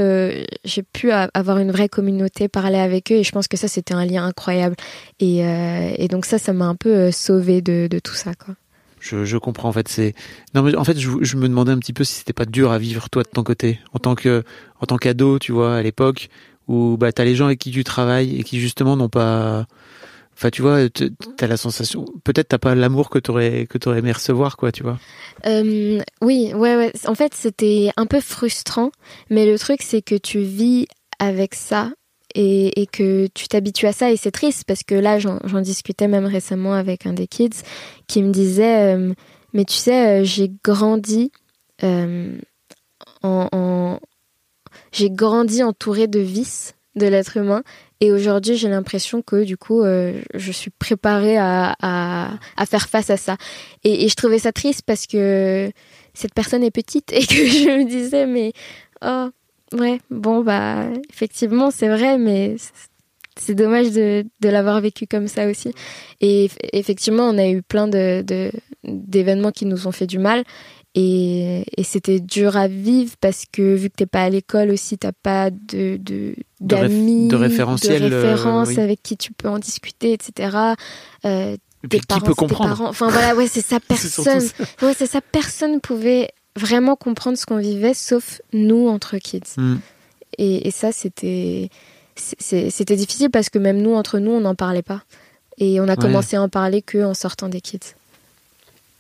j'ai pu avoir une vraie communauté parler avec eux. Et je pense que ça c'était un lien incroyable. Et, et donc ça ça m'a un peu sauvé de, de tout ça quoi je, comprends en fait c'est non mais en fait je, me demandais un petit peu si c'était pas dur à vivre toi de ton côté en tant que en tant qu'ado tu vois à l'époque où bah t'as les gens avec qui tu travailles et qui justement n'ont pas enfin tu vois t'as la sensation peut-être t'as pas l'amour que t'aurais que t'aurais aimé recevoir quoi tu vois. Oui ouais ouais. En fait c'était un peu frustrant mais le truc c'est que tu vis avec ça et, que tu t'habitues à ça et c'est triste parce que là j'en discutais même récemment avec un des kids qui me disait euh, mais tu sais euh, j'ai grandi euh, en, j'ai grandi entouré de vices de l'être humain et aujourd'hui j'ai l'impression que du coup je suis préparée à, à, à, faire face à ça et, et, je trouvais ça triste parce que cette personne est petite (laughs) et que je me disais mais oh Ouais, bon, bah, effectivement, c'est vrai, mais c'est dommage de, de l'avoir vécu comme ça aussi. Et effectivement, on a eu plein de d'événements qui nous ont fait du mal. Et, et c'était dur à vivre parce que vu que t'es pas à l'école aussi, t'as pas de d'amis, de, référentiel, de références euh, avec qui tu peux en discuter, etc. Euh, tes parents, qui peut comprendre. Parents. Enfin voilà, ouais, c'est ça. (laughs) Personne, ouais, c'est ça. Personne pouvait vraiment comprendre ce qu'on vivait, sauf nous entre kids. Mm. Et, ça, c'était c'était difficile parce que même nous, entre nous, on n'en parlait pas. Et on a commencé à en parler que en sortant des kids.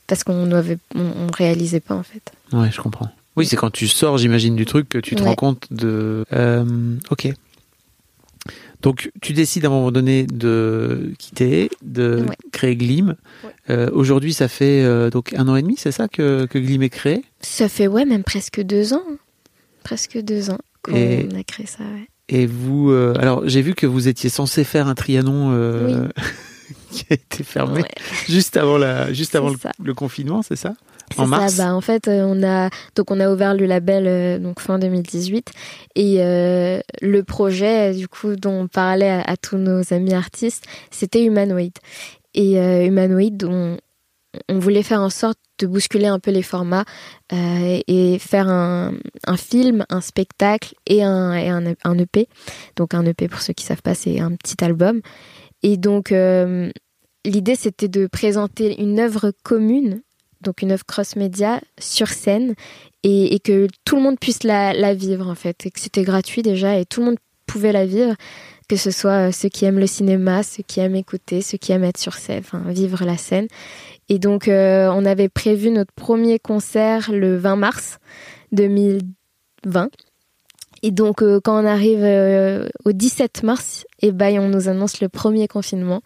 Parce qu'on ne on, réalisait pas, en fait. Ouais, je comprends. Oui, c'est quand tu sors, j'imagine, du truc que tu te rends compte de. Euh, ok. Donc, tu décides à un moment donné de quitter, de créer Glim. Euh, aujourd'hui, ça fait euh, donc un an et demi, c'est ça que, que Glim est créé? Ça fait, ouais, même presque deux ans. Presque deux ans qu'on a créé ça, ouais. Et vous, euh, alors j'ai vu que vous étiez censé faire un Trianon (laughs) qui a été fermé (laughs) juste avant la, juste avant le, confinement, c'est ça? En mars. Ça, bah, en fait, euh, on a donc on a ouvert le label euh, donc fin 2018 et euh, le projet du coup dont on parlait à, tous nos amis artistes, c'était Humanoid. Et Humanoid, on, on voulait faire en sorte de bousculer un peu les formats et faire un, un, film, un spectacle et un, et un, un, EP. Donc un EP pour ceux qui savent pas, c'est un petit album. Et donc l'idée c'était de présenter une œuvre commune donc une œuvre cross-média sur scène et, que tout le monde puisse la, vivre en fait, et que c'était gratuit déjà et tout le monde pouvait la vivre, que ce soit euh, ceux qui aiment le cinéma, ceux qui aiment écouter, ceux qui aiment être sur scène, vivre la scène. Et donc euh, on avait prévu notre premier concert le 20 mars 2020. Et donc euh, quand on arrive au 17 mars, et eh ben on nous annonce le premier confinement.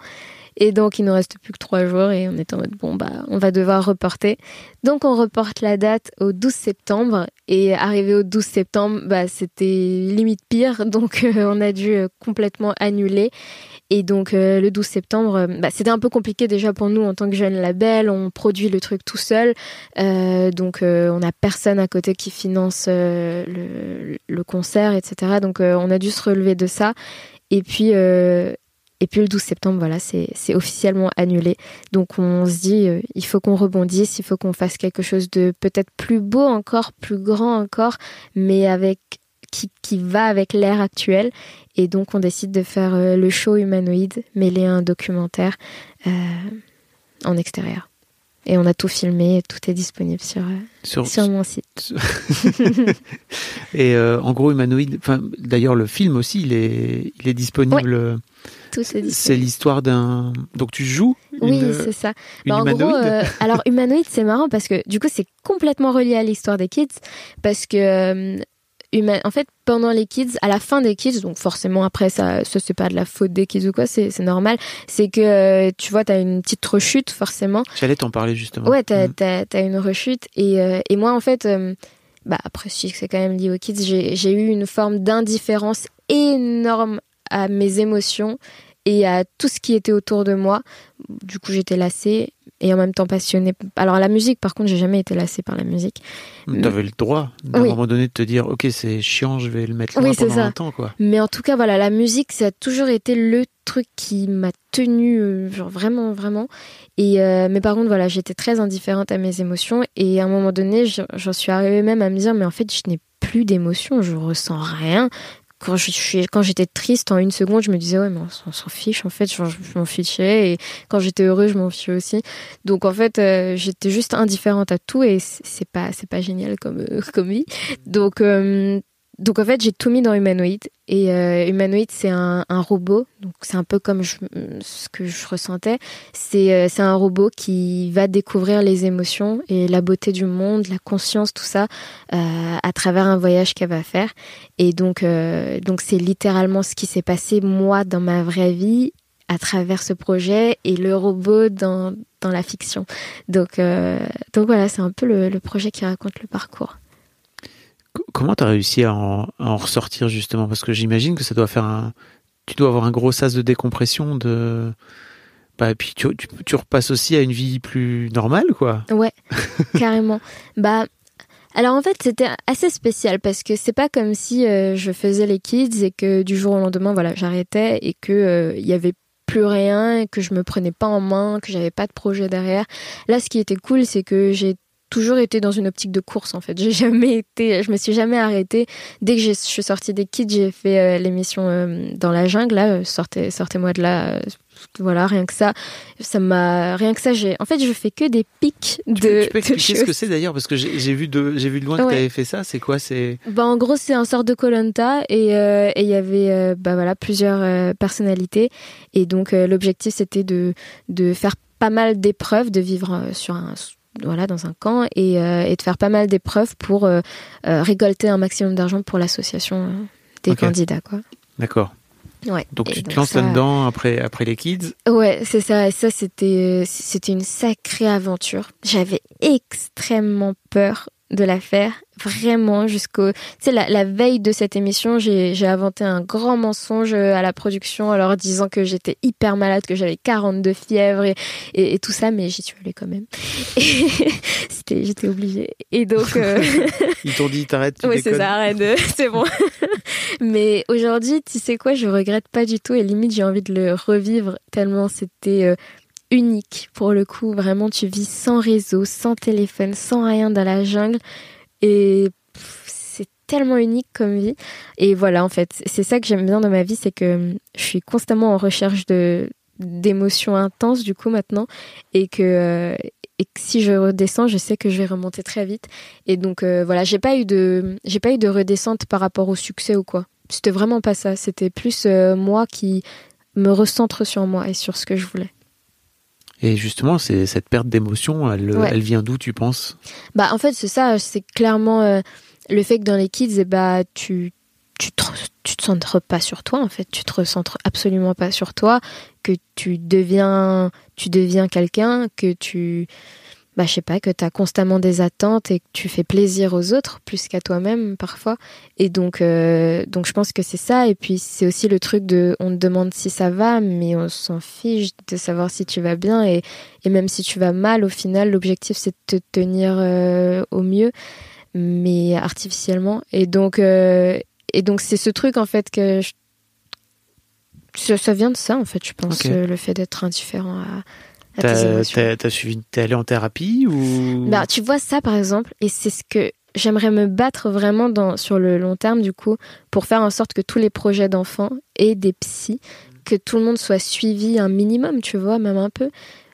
Et donc, il nous reste plus que trois jours et on est en mode, bon, bah, on va devoir reporter. Donc, on reporte la date au 12 septembre. Et arrivé au 12 septembre, bah, c'était limite pire. (laughs) Donc, euh, on a dû euh, complètement annuler. Et donc, euh, le 12 septembre, bah, c'était un peu compliqué déjà pour nous en tant que jeune label. On produit le truc tout seul. donc, on n'a personne à côté qui finance le, le, concert, etc. Donc, on a dû se relever de ça. Et puis, et puis le 12 septembre, voilà, c'est officiellement annulé. Donc on se dit, euh, il faut qu'on rebondisse, il faut qu'on fasse quelque chose de peut-être plus beau encore, plus grand encore, mais avec qui, qui va avec l'ère actuelle. Et donc on décide de faire euh, le show humanoïde, mêler un documentaire euh, en extérieur. Et on a tout filmé, tout est disponible sur, euh, Sur, sur mon site. (laughs) et euh, en gros, humanoïde. D'ailleurs, le film aussi, il est, il est disponible. Tout est disponible. C'est l'histoire d'un. Donc tu joues. Oui, c'est ça. une Bah, en gros, euh, (laughs) alors humanoïde, c'est marrant parce que du coup, c'est complètement relié à l'histoire des kids parce que en fait, pendant les kids, à la fin des kids, donc forcément après ça, ça c'est pas de la faute des kids ou quoi, c'est c'est normal. C'est que euh, tu vois, t'as une petite rechute forcément. J'allais t'en parler justement. Ouais, t'as Mm. une rechute. Et, euh, et moi, en fait, euh, bah, après, que c'est quand même lié aux kids, j'ai eu une forme d'indifférence énorme à mes émotions et à tout ce qui était autour de moi. Du coup, j'étais lassée et en même temps passionnée. Alors, la musique, par contre, j'ai jamais été lassée par la musique. T'avais le droit, à un moment donné, de te dire, ok, c'est chiant, je vais le mettre là Oui, pendant ça. un temps, quoi. Mais en tout cas, voilà, la musique, ça a toujours été le truc qui m'a tenue, euh, genre vraiment, vraiment. Et euh, mais par contre, voilà, j'étais très indifférente à mes émotions. Et à un moment donné, je- j'en suis arrivée même à me dire, mais en fait, je n'ai plus d'émotions, je ressens rien. Quand je suis, quand j'étais triste, en une seconde, je me disais, ouais, mais on, s'en- fiche, en fait, je, m'en fichais. Et quand j'étais heureux, je m'en fichais aussi. Donc, en fait, euh, j'étais juste indifférente à tout et c'est pas, c'est pas génial comme, euh, (laughs) comme vie. Donc, euh, donc en fait, j'ai tout mis dans Humanoid. Et euh, Humanoid, c'est un, un robot. Donc c'est un peu comme je- ce que je ressentais. C'est euh, un robot qui va découvrir les émotions et la beauté du monde, la conscience, tout ça, euh, à travers un voyage qu'elle va faire. Et donc euh, donc c'est littéralement ce qui s'est passé moi dans ma vraie vie à travers ce projet et le robot dans, dans la fiction. Donc, euh, donc voilà, c'est un peu le, le projet qui raconte le parcours. Comment t'as réussi à en, ressortir, justement? Parce que j'imagine que ça doit faire un. Tu dois avoir un gros sas de décompression, de. Bah, et puis tu, tu, tu repasses aussi à une vie plus normale, quoi. Ouais, (laughs) carrément. Bah, alors en fait, c'était assez spécial parce que c'est pas comme si euh, je faisais les kids et que du jour au lendemain, voilà, j'arrêtais et que euh, il y avait plus rien et que je me prenais pas en main, que j'avais pas de projet derrière. Là, ce qui était cool, c'est que j'ai toujours été dans une optique de course en fait. J'ai jamais été, je me suis jamais arrêtée. Dès que je suis sortie des kids, j'ai fait euh, l'émission euh, dans la jungle. Là, euh, sortez, sortez-moi de là. voilà, rien que ça, ça m'a, rien que ça, j'ai. En fait, je fais que des pics de. Tu peux, tu expliquer ce que c'est d'ailleurs Parce que j'ai vu, de, j'ai vu de loin que Ouais. t'avais fait ça. C'est quoi? C'est Bah, en gros, c'est un sort de Colanta et et il y avait bah voilà plusieurs personnalités et donc l'objectif c'était de de faire pas mal d'épreuves, de vivre sur un voilà dans un camp et, euh, et de faire pas mal d'épreuves pour euh, euh, récolter un maximum d'argent pour l'association des candidats quoi. D'accord. Ouais. Donc Et tu te lances ça- là-dedans après, après les kids? Ouais, c'est ça. Et ça, c'était, c'était une sacrée aventure. J'avais extrêmement peur de la faire. Vraiment, jusqu'au. Tu sais, la, la veille de cette émission, j'ai, j'ai inventé un grand mensonge à la production en leur disant que j'étais hyper malade, que j'avais 42 fièvres et, et, et tout ça, mais j'y suis allée quand même. (laughs) C'était, j'étais obligée. Et donc. euh, (laughs) Ils t'ont dit t'arrêtes, oui, c'est ça, arrête, (laughs) c'est bon. Mais aujourd'hui, tu sais quoi, je regrette pas du tout et limite j'ai envie de le revivre tellement c'était euh, unique pour le coup. Vraiment, tu vis sans réseau, sans téléphone, sans rien dans la jungle et c'est tellement unique comme vie. Et voilà, en fait, c'est ça que j'aime bien dans ma vie, c'est que hum, je suis constamment en recherche de d'émotions intenses du coup maintenant et que euh, et que si je redescends, je sais que je vais remonter très vite. Et donc euh, voilà, j'ai pas eu de j'ai pas eu de redescente par rapport au succès ou quoi. C'était vraiment pas ça. C'était plus euh, moi qui me recentre sur moi et sur ce que je voulais. Et justement, c'est cette perte d'émotion, elle, Ouais. elle vient d'où, tu penses? Bah en fait c'est ça, c'est clairement euh, le fait que dans les kids, eh bah tu tu te, tu te centres pas sur toi en fait, tu te recentres absolument pas sur toi, que tu deviens tu deviens quelqu'un, que tu bah je sais pas que tu as constamment des attentes et que tu fais plaisir aux autres plus qu'à toi-même parfois. Et donc euh, donc je pense que c'est ça. Et puis c'est aussi le truc de on te demande si ça va mais on s'en fiche de savoir si tu vas bien. Et et même si tu vas mal au final l'objectif c'est de te tenir euh, au mieux mais artificiellement. Et donc euh, et donc c'est ce truc en fait que je- ça, ça vient de ça en fait je pense euh, le fait d'être indifférent à, T'as suivi, t'es allé en thérapie ou? Bah, tu vois ça par exemple, et c'est ce que j'aimerais me battre vraiment dans, sur le long terme du coup, pour faire en sorte que tous les projets d'enfants aient des psys, que tout le monde soit suivi un minimum, tu vois, même un peu.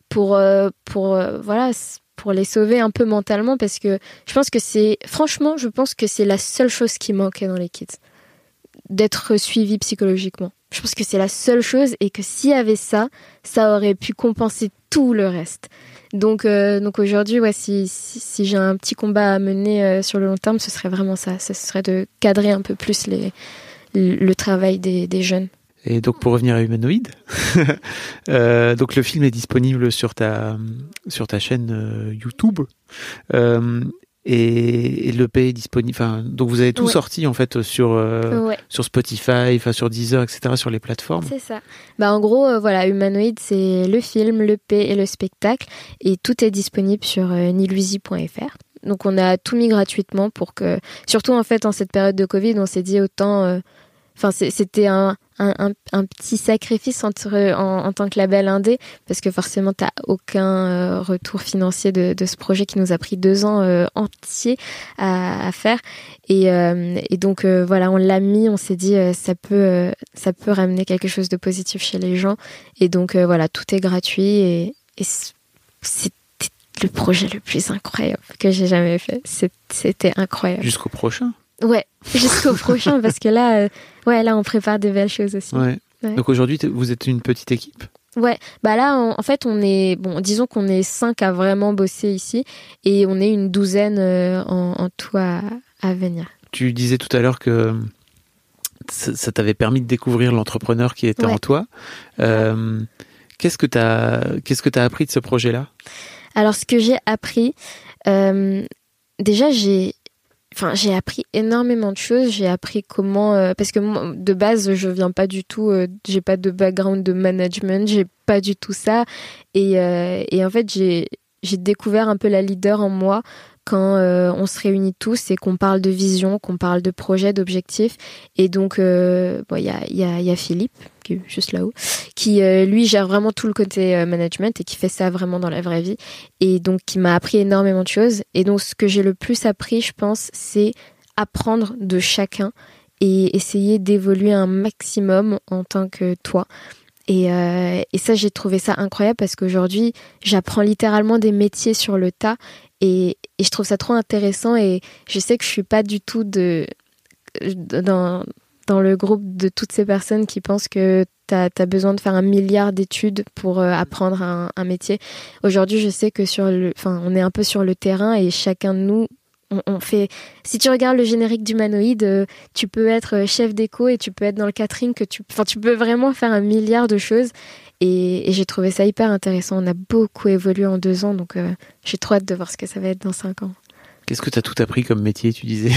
pour, pour voilà, pour les sauver un peu mentalement parce que je pense que c'est, franchement, je pense que c'est la seule chose qui manquait dans les kids. D'être suivi psychologiquement. Je pense que c'est la seule chose et que s'il y avait ça, ça aurait pu compenser tout le reste. Donc, euh, donc aujourd'hui, ouais, si, si, j'ai un petit combat à mener euh, sur le long terme, ce serait vraiment ça. Ce serait de cadrer un peu plus les, le travail des, des jeunes. Et donc pour revenir à Humanoid, (laughs) euh, donc le film est disponible sur ta sur ta chaîne YouTube. Et, et l'EP est disponible. Enfin, donc vous avez tout sorti en fait sur euh, sur Spotify, enfin sur Deezer, etc. sur les plateformes. C'est ça. Bah en gros, euh, voilà, Humanoid, c'est le film, l'EP et le spectacle, et tout est disponible sur euh, nilusi.fr. Donc on a tout mis gratuitement pour que, surtout en fait en cette période de Covid, on s'est dit autant. Euh, enfin, c'était un, un, petit sacrifice en, tant que label indé, parce que forcément, tu n'as aucun euh, retour financier de, ce projet qui nous a pris deux ans euh, entiers à, faire. Et, euh, donc, voilà, on l'a mis, on s'est dit, ça, peut, ça peut ramener quelque chose de positif chez les gens. Et donc, voilà, tout est gratuit et, et c'était le projet le plus incroyable que j'ai jamais fait. C'était incroyable. Jusqu'au prochain? Ouais, jusqu'au prochain, parce que là, euh, ouais, là, on prépare des belles choses aussi. Ouais. Donc aujourd'hui, vous êtes une petite équipe? Ouais, bah là, en fait, on est, bon, disons qu'on est cinq à vraiment bosser ici, et on est une douzaine euh, en, tout à, venir. Tu disais tout à l'heure que ça, t'avait permis de découvrir l'entrepreneur qui était en toi. Euh, qu'est-ce que tu as, qu'est-ce que as appris de ce projet-là? Alors, ce que j'ai appris, déjà, j'ai enfin j'ai appris énormément de choses. J'ai appris comment euh, parce que de base je viens pas du tout euh, j'ai pas de background de management j'ai pas du tout ça. Et, euh, et en fait j'ai j'ai découvert un peu la leader en moi quand on se réunit tous et qu'on parle de vision, qu'on parle de projet, d'objectifs. Et donc, il bon, y, a, y, a, y a Philippe, qui est juste là-haut, qui euh, lui gère vraiment tout le côté euh, management et qui fait ça vraiment dans la vraie vie. Et donc qui m'a appris énormément de choses. Et donc ce que j'ai le plus appris, je pense, c'est apprendre de chacun et essayer d'évoluer un maximum en tant que toi. Et, euh, et ça, j'ai trouvé ça incroyable parce qu'aujourd'hui, j'apprends littéralement des métiers sur le tas et, et, je trouve ça trop intéressant et je sais que je suis pas du tout dans le groupe de toutes ces personnes qui pensent que tu as, besoin de faire un milliard d'études pour euh, apprendre un, métier. Aujourd'hui, je sais que sur le, enfin, on est un peu sur le terrain et chacun de nous, on, fait. Si tu regardes le générique d'humanoïde, euh, tu peux être chef d'éco et tu peux être dans le catering, que tu, enfin, tu peux vraiment faire un milliard de choses. Et, j'ai trouvé ça hyper intéressant. On a beaucoup évolué en deux ans, donc euh, j'ai trop hâte de voir ce que ça va être dans cinq ans. Qu'est-ce que tu as tout appris comme métier, tu disais?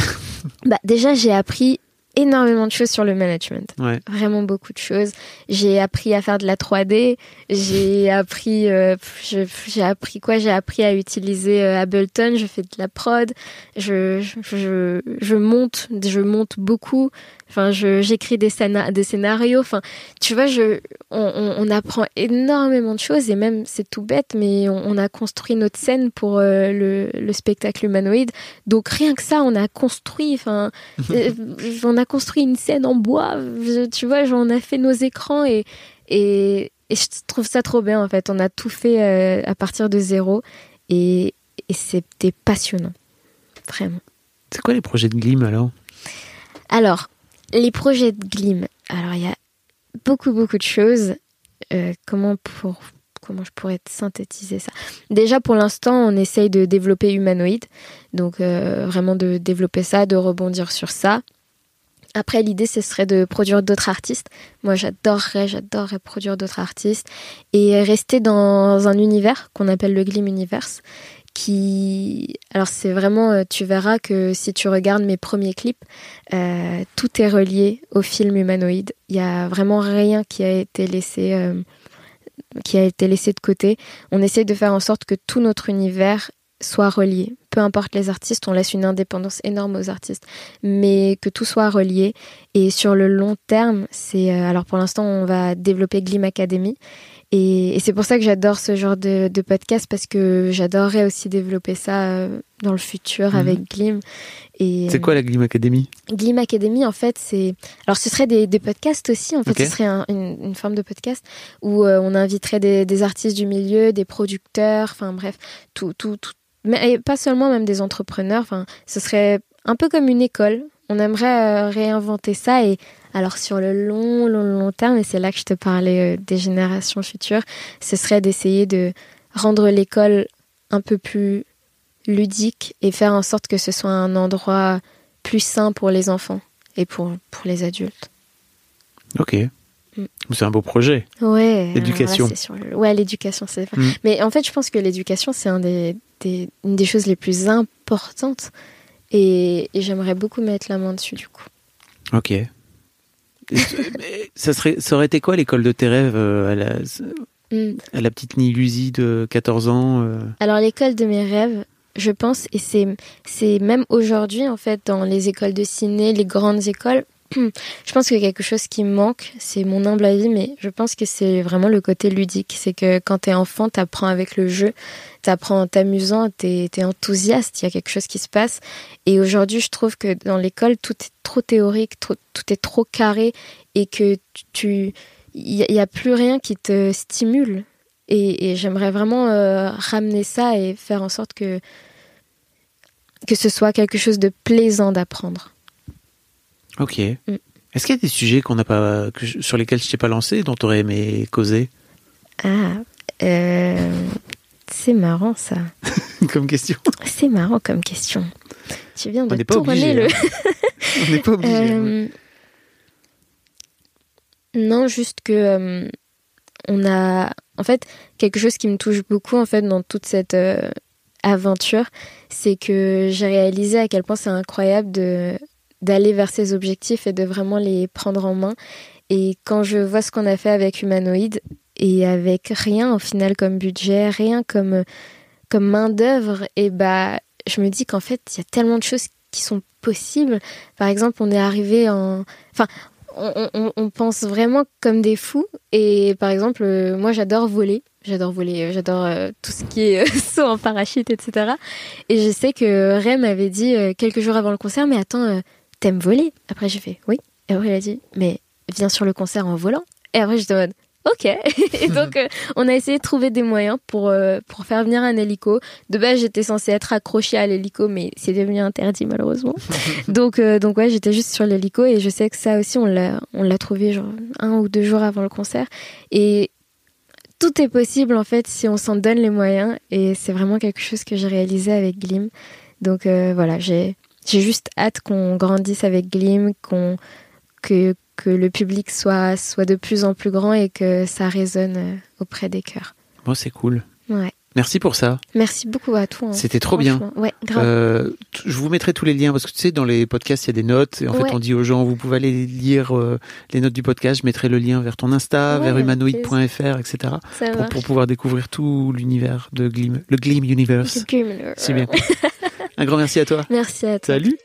Bah, Déjà, j'ai appris énormément de choses sur le management. Vraiment beaucoup de choses. J'ai appris à faire de la 3D. J'ai appris, euh, j'ai appris quoi? J'ai appris à utiliser euh, Ableton. Je fais de la prod. Je, je, je monte, je monte beaucoup. Enfin, j'écris des, des scénarios. Enfin, tu vois, je, on, on, apprend énormément de choses et même c'est tout bête, mais on, a construit notre scène pour euh, le, le, spectacle humanoïde. Donc rien que ça, on a construit. Enfin, (laughs) euh, on a construit une scène en bois. tu vois, on a fait nos écrans et, et, et je trouve ça trop bien en fait. On a tout fait euh, à partir de zéro et, et c'était passionnant, vraiment. C'est quoi les projets de Glim alors? Alors, les projets de Glim. Alors, il y a beaucoup, beaucoup de choses. Euh, comment, pour, comment je pourrais synthétiser ça? Déjà, pour l'instant, on essaye de développer Humanoid. Donc, euh, vraiment de développer ça, de rebondir sur ça. Après, l'idée, ce serait de produire d'autres artistes. Moi, j'adorerais, j'adorerais produire d'autres artistes et rester dans un univers qu'on appelle le Glim Universe, qui alors c'est vraiment euh, tu verras que si tu regardes mes premiers clips euh, tout est relié au film humanoïde il y a vraiment rien qui a été laissé euh, qui a été laissé de côté. On essaie de faire en sorte que tout notre univers soit relié. Peu importe les artistes on laisse une indépendance énorme aux artistes. Mais que tout soit relié. Et sur le long terme c'est alors pour l'instant on va développer Glim Academy Et, c'est pour ça que j'adore ce genre de, podcast parce que j'adorerais aussi développer ça euh, dans le futur mhm. avec Glim. C'est quoi la Glim Academy? Glim Academy, en fait, c'est. Alors, ce serait des, podcasts aussi. En fait, ce serait une, forme de podcast où euh, on inviterait des, artistes du milieu, des producteurs, enfin bref, tout, tout, tout. Mais pas seulement même des entrepreneurs. Enfin, ce serait un peu comme une école. On aimerait réinventer ça et alors sur le long, long, long terme, et c'est là que je te parlais euh, des générations futures, ce serait d'essayer de rendre l'école un peu plus ludique et faire en sorte que ce soit un endroit plus sain pour les enfants et pour, pour les adultes. Ok. Mm. C'est un beau projet. Ouais. L'éducation. Ouais, l'éducation, c'est. Mm. Mais en fait, je pense que l'éducation, c'est un des, des, une des choses les plus importantes. Et, et j'aimerais beaucoup mettre la main dessus, du coup. Ok (laughs) ça, serait, ça aurait été quoi l'école de tes rêves euh, à la, hmm. à la petite Nilusie de 14 ans euh Alors l'école de mes rêves, je pense, et c'est, c'est même aujourd'hui en fait dans les écoles de ciné, les grandes écoles, je pense a quelque chose qui manque, c'est mon humble avis, mais je pense que c'est vraiment le côté ludique. C'est que quand t'es enfant, t'apprends avec le jeu, t'apprends en t'amusant, t'es es enthousiaste, il y a quelque chose qui se passe. Et aujourd'hui, je trouve que dans l'école, tout est trop théorique, tout est trop carré, et que tu, il n'y a, plus rien qui te stimule. Et, j'aimerais vraiment euh, ramener ça et faire en sorte que que ce soit quelque chose de plaisant d'apprendre. Ok. Mm. Est-ce qu'il y a des sujets qu'on n'a pas, sur lesquels je t'ai pas lancé, dont tu aurais aimé causer? Ah, euh, c'est marrant ça. (laughs) comme question. C'est marrant comme question. Tu viens de tourner le. Hein. (laughs) On n'est pas obligé. Euh, non, juste que euh, on a, en fait, quelque chose qui me touche beaucoup en fait dans toute cette aventure, c'est que j'ai réalisé à quel point c'est incroyable de d'aller vers ses objectifs et de vraiment les prendre en main. Et quand je vois ce qu'on a fait avec Humanoid et avec rien au final comme budget, rien comme, comme main d'œuvre, et bah je me dis qu'en fait il y a tellement de choses qui sont possibles. Par exemple, on est arrivé en, enfin, on, pense vraiment comme des fous. Et par exemple, moi j'adore voler. J'adore voler, j'adore euh, tout ce qui est euh, (laughs) saut en parachute, etc. Et je sais que Ray m'avait dit euh, quelques jours avant le concert, mais attends, t'aimes voler Après, j'ai fait oui. Et après, il a dit, mais viens sur le concert en volant. Et après, j'étais en mode, ok. (laughs) et donc, euh, on a essayé de trouver des moyens pour, euh, pour faire venir un hélico. De base, j'étais censée être accrochée à l'hélico, mais c'est devenu interdit, malheureusement. (laughs) donc, euh, donc, ouais, j'étais juste sur l'hélico et je sais que ça aussi, on l'a, on l'a trouvé genre un ou deux jours avant le concert. Et tout est possible, en fait, si on s'en donne les moyens. Et c'est vraiment quelque chose que j'ai réalisé avec Glim. Donc, voilà, j'ai, j'ai juste hâte qu'on grandisse avec Glim, qu'on, que, que le public soit, soit de plus en plus grand et que ça résonne euh, auprès des cœurs. Bon, c'est cool. Ouais. Merci pour ça. Merci beaucoup à toi. Hein. C'était trop bien. Ouais, grave. Euh, je vous mettrai tous les liens parce que tu sais, dans les podcasts, il y a des notes. Et en fait, on dit aux gens, vous pouvez aller lire euh, les notes du podcast. Je mettrai le lien vers ton Insta, vers humanoid.fr, etc. Pour, pour, pouvoir découvrir tout l'univers de Gleam, le Gleam Universe. C'est bien. (laughs) Un grand merci à toi. Merci à toi. Salut.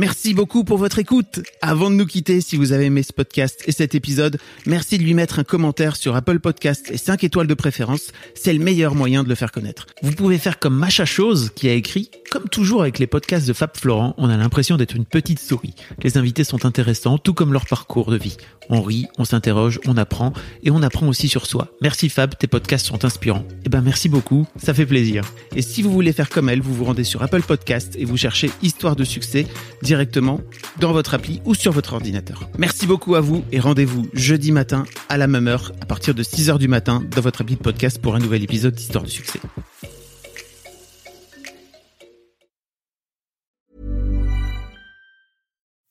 Merci beaucoup pour votre écoute. Avant de nous quitter, si vous avez aimé ce podcast et cet épisode, merci de lui mettre un commentaire sur Apple Podcast et 5 étoiles de préférence. C'est le meilleur moyen de le faire connaître. Vous pouvez faire comme Macha Chose qui a écrit Comme toujours avec les podcasts de Fab Florent, on a l'impression d'être une petite souris. Les invités sont intéressants, tout comme leur parcours de vie. On rit, on s'interroge, on apprend et on apprend aussi sur soi. Merci Fab, tes podcasts sont inspirants. Eh ben merci beaucoup, ça fait plaisir. Et si vous voulez faire comme elle, vous vous rendez sur Apple Podcast et vous cherchez Histoire de succès directement dans votre appli ou sur votre ordinateur. Merci beaucoup à vous et rendez-vous jeudi matin à la même heure à partir de 6h du matin dans votre appli de podcast pour un nouvel épisode d'Histoire de succès.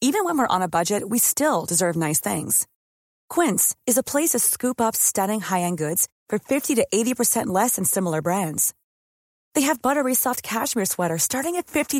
Even when we're on a budget, we still deserve nice things. Quince is a place to scoop up stunning high-end goods for 50 to 80% less than similar brands. They have buttery soft cashmere sweaters starting at $50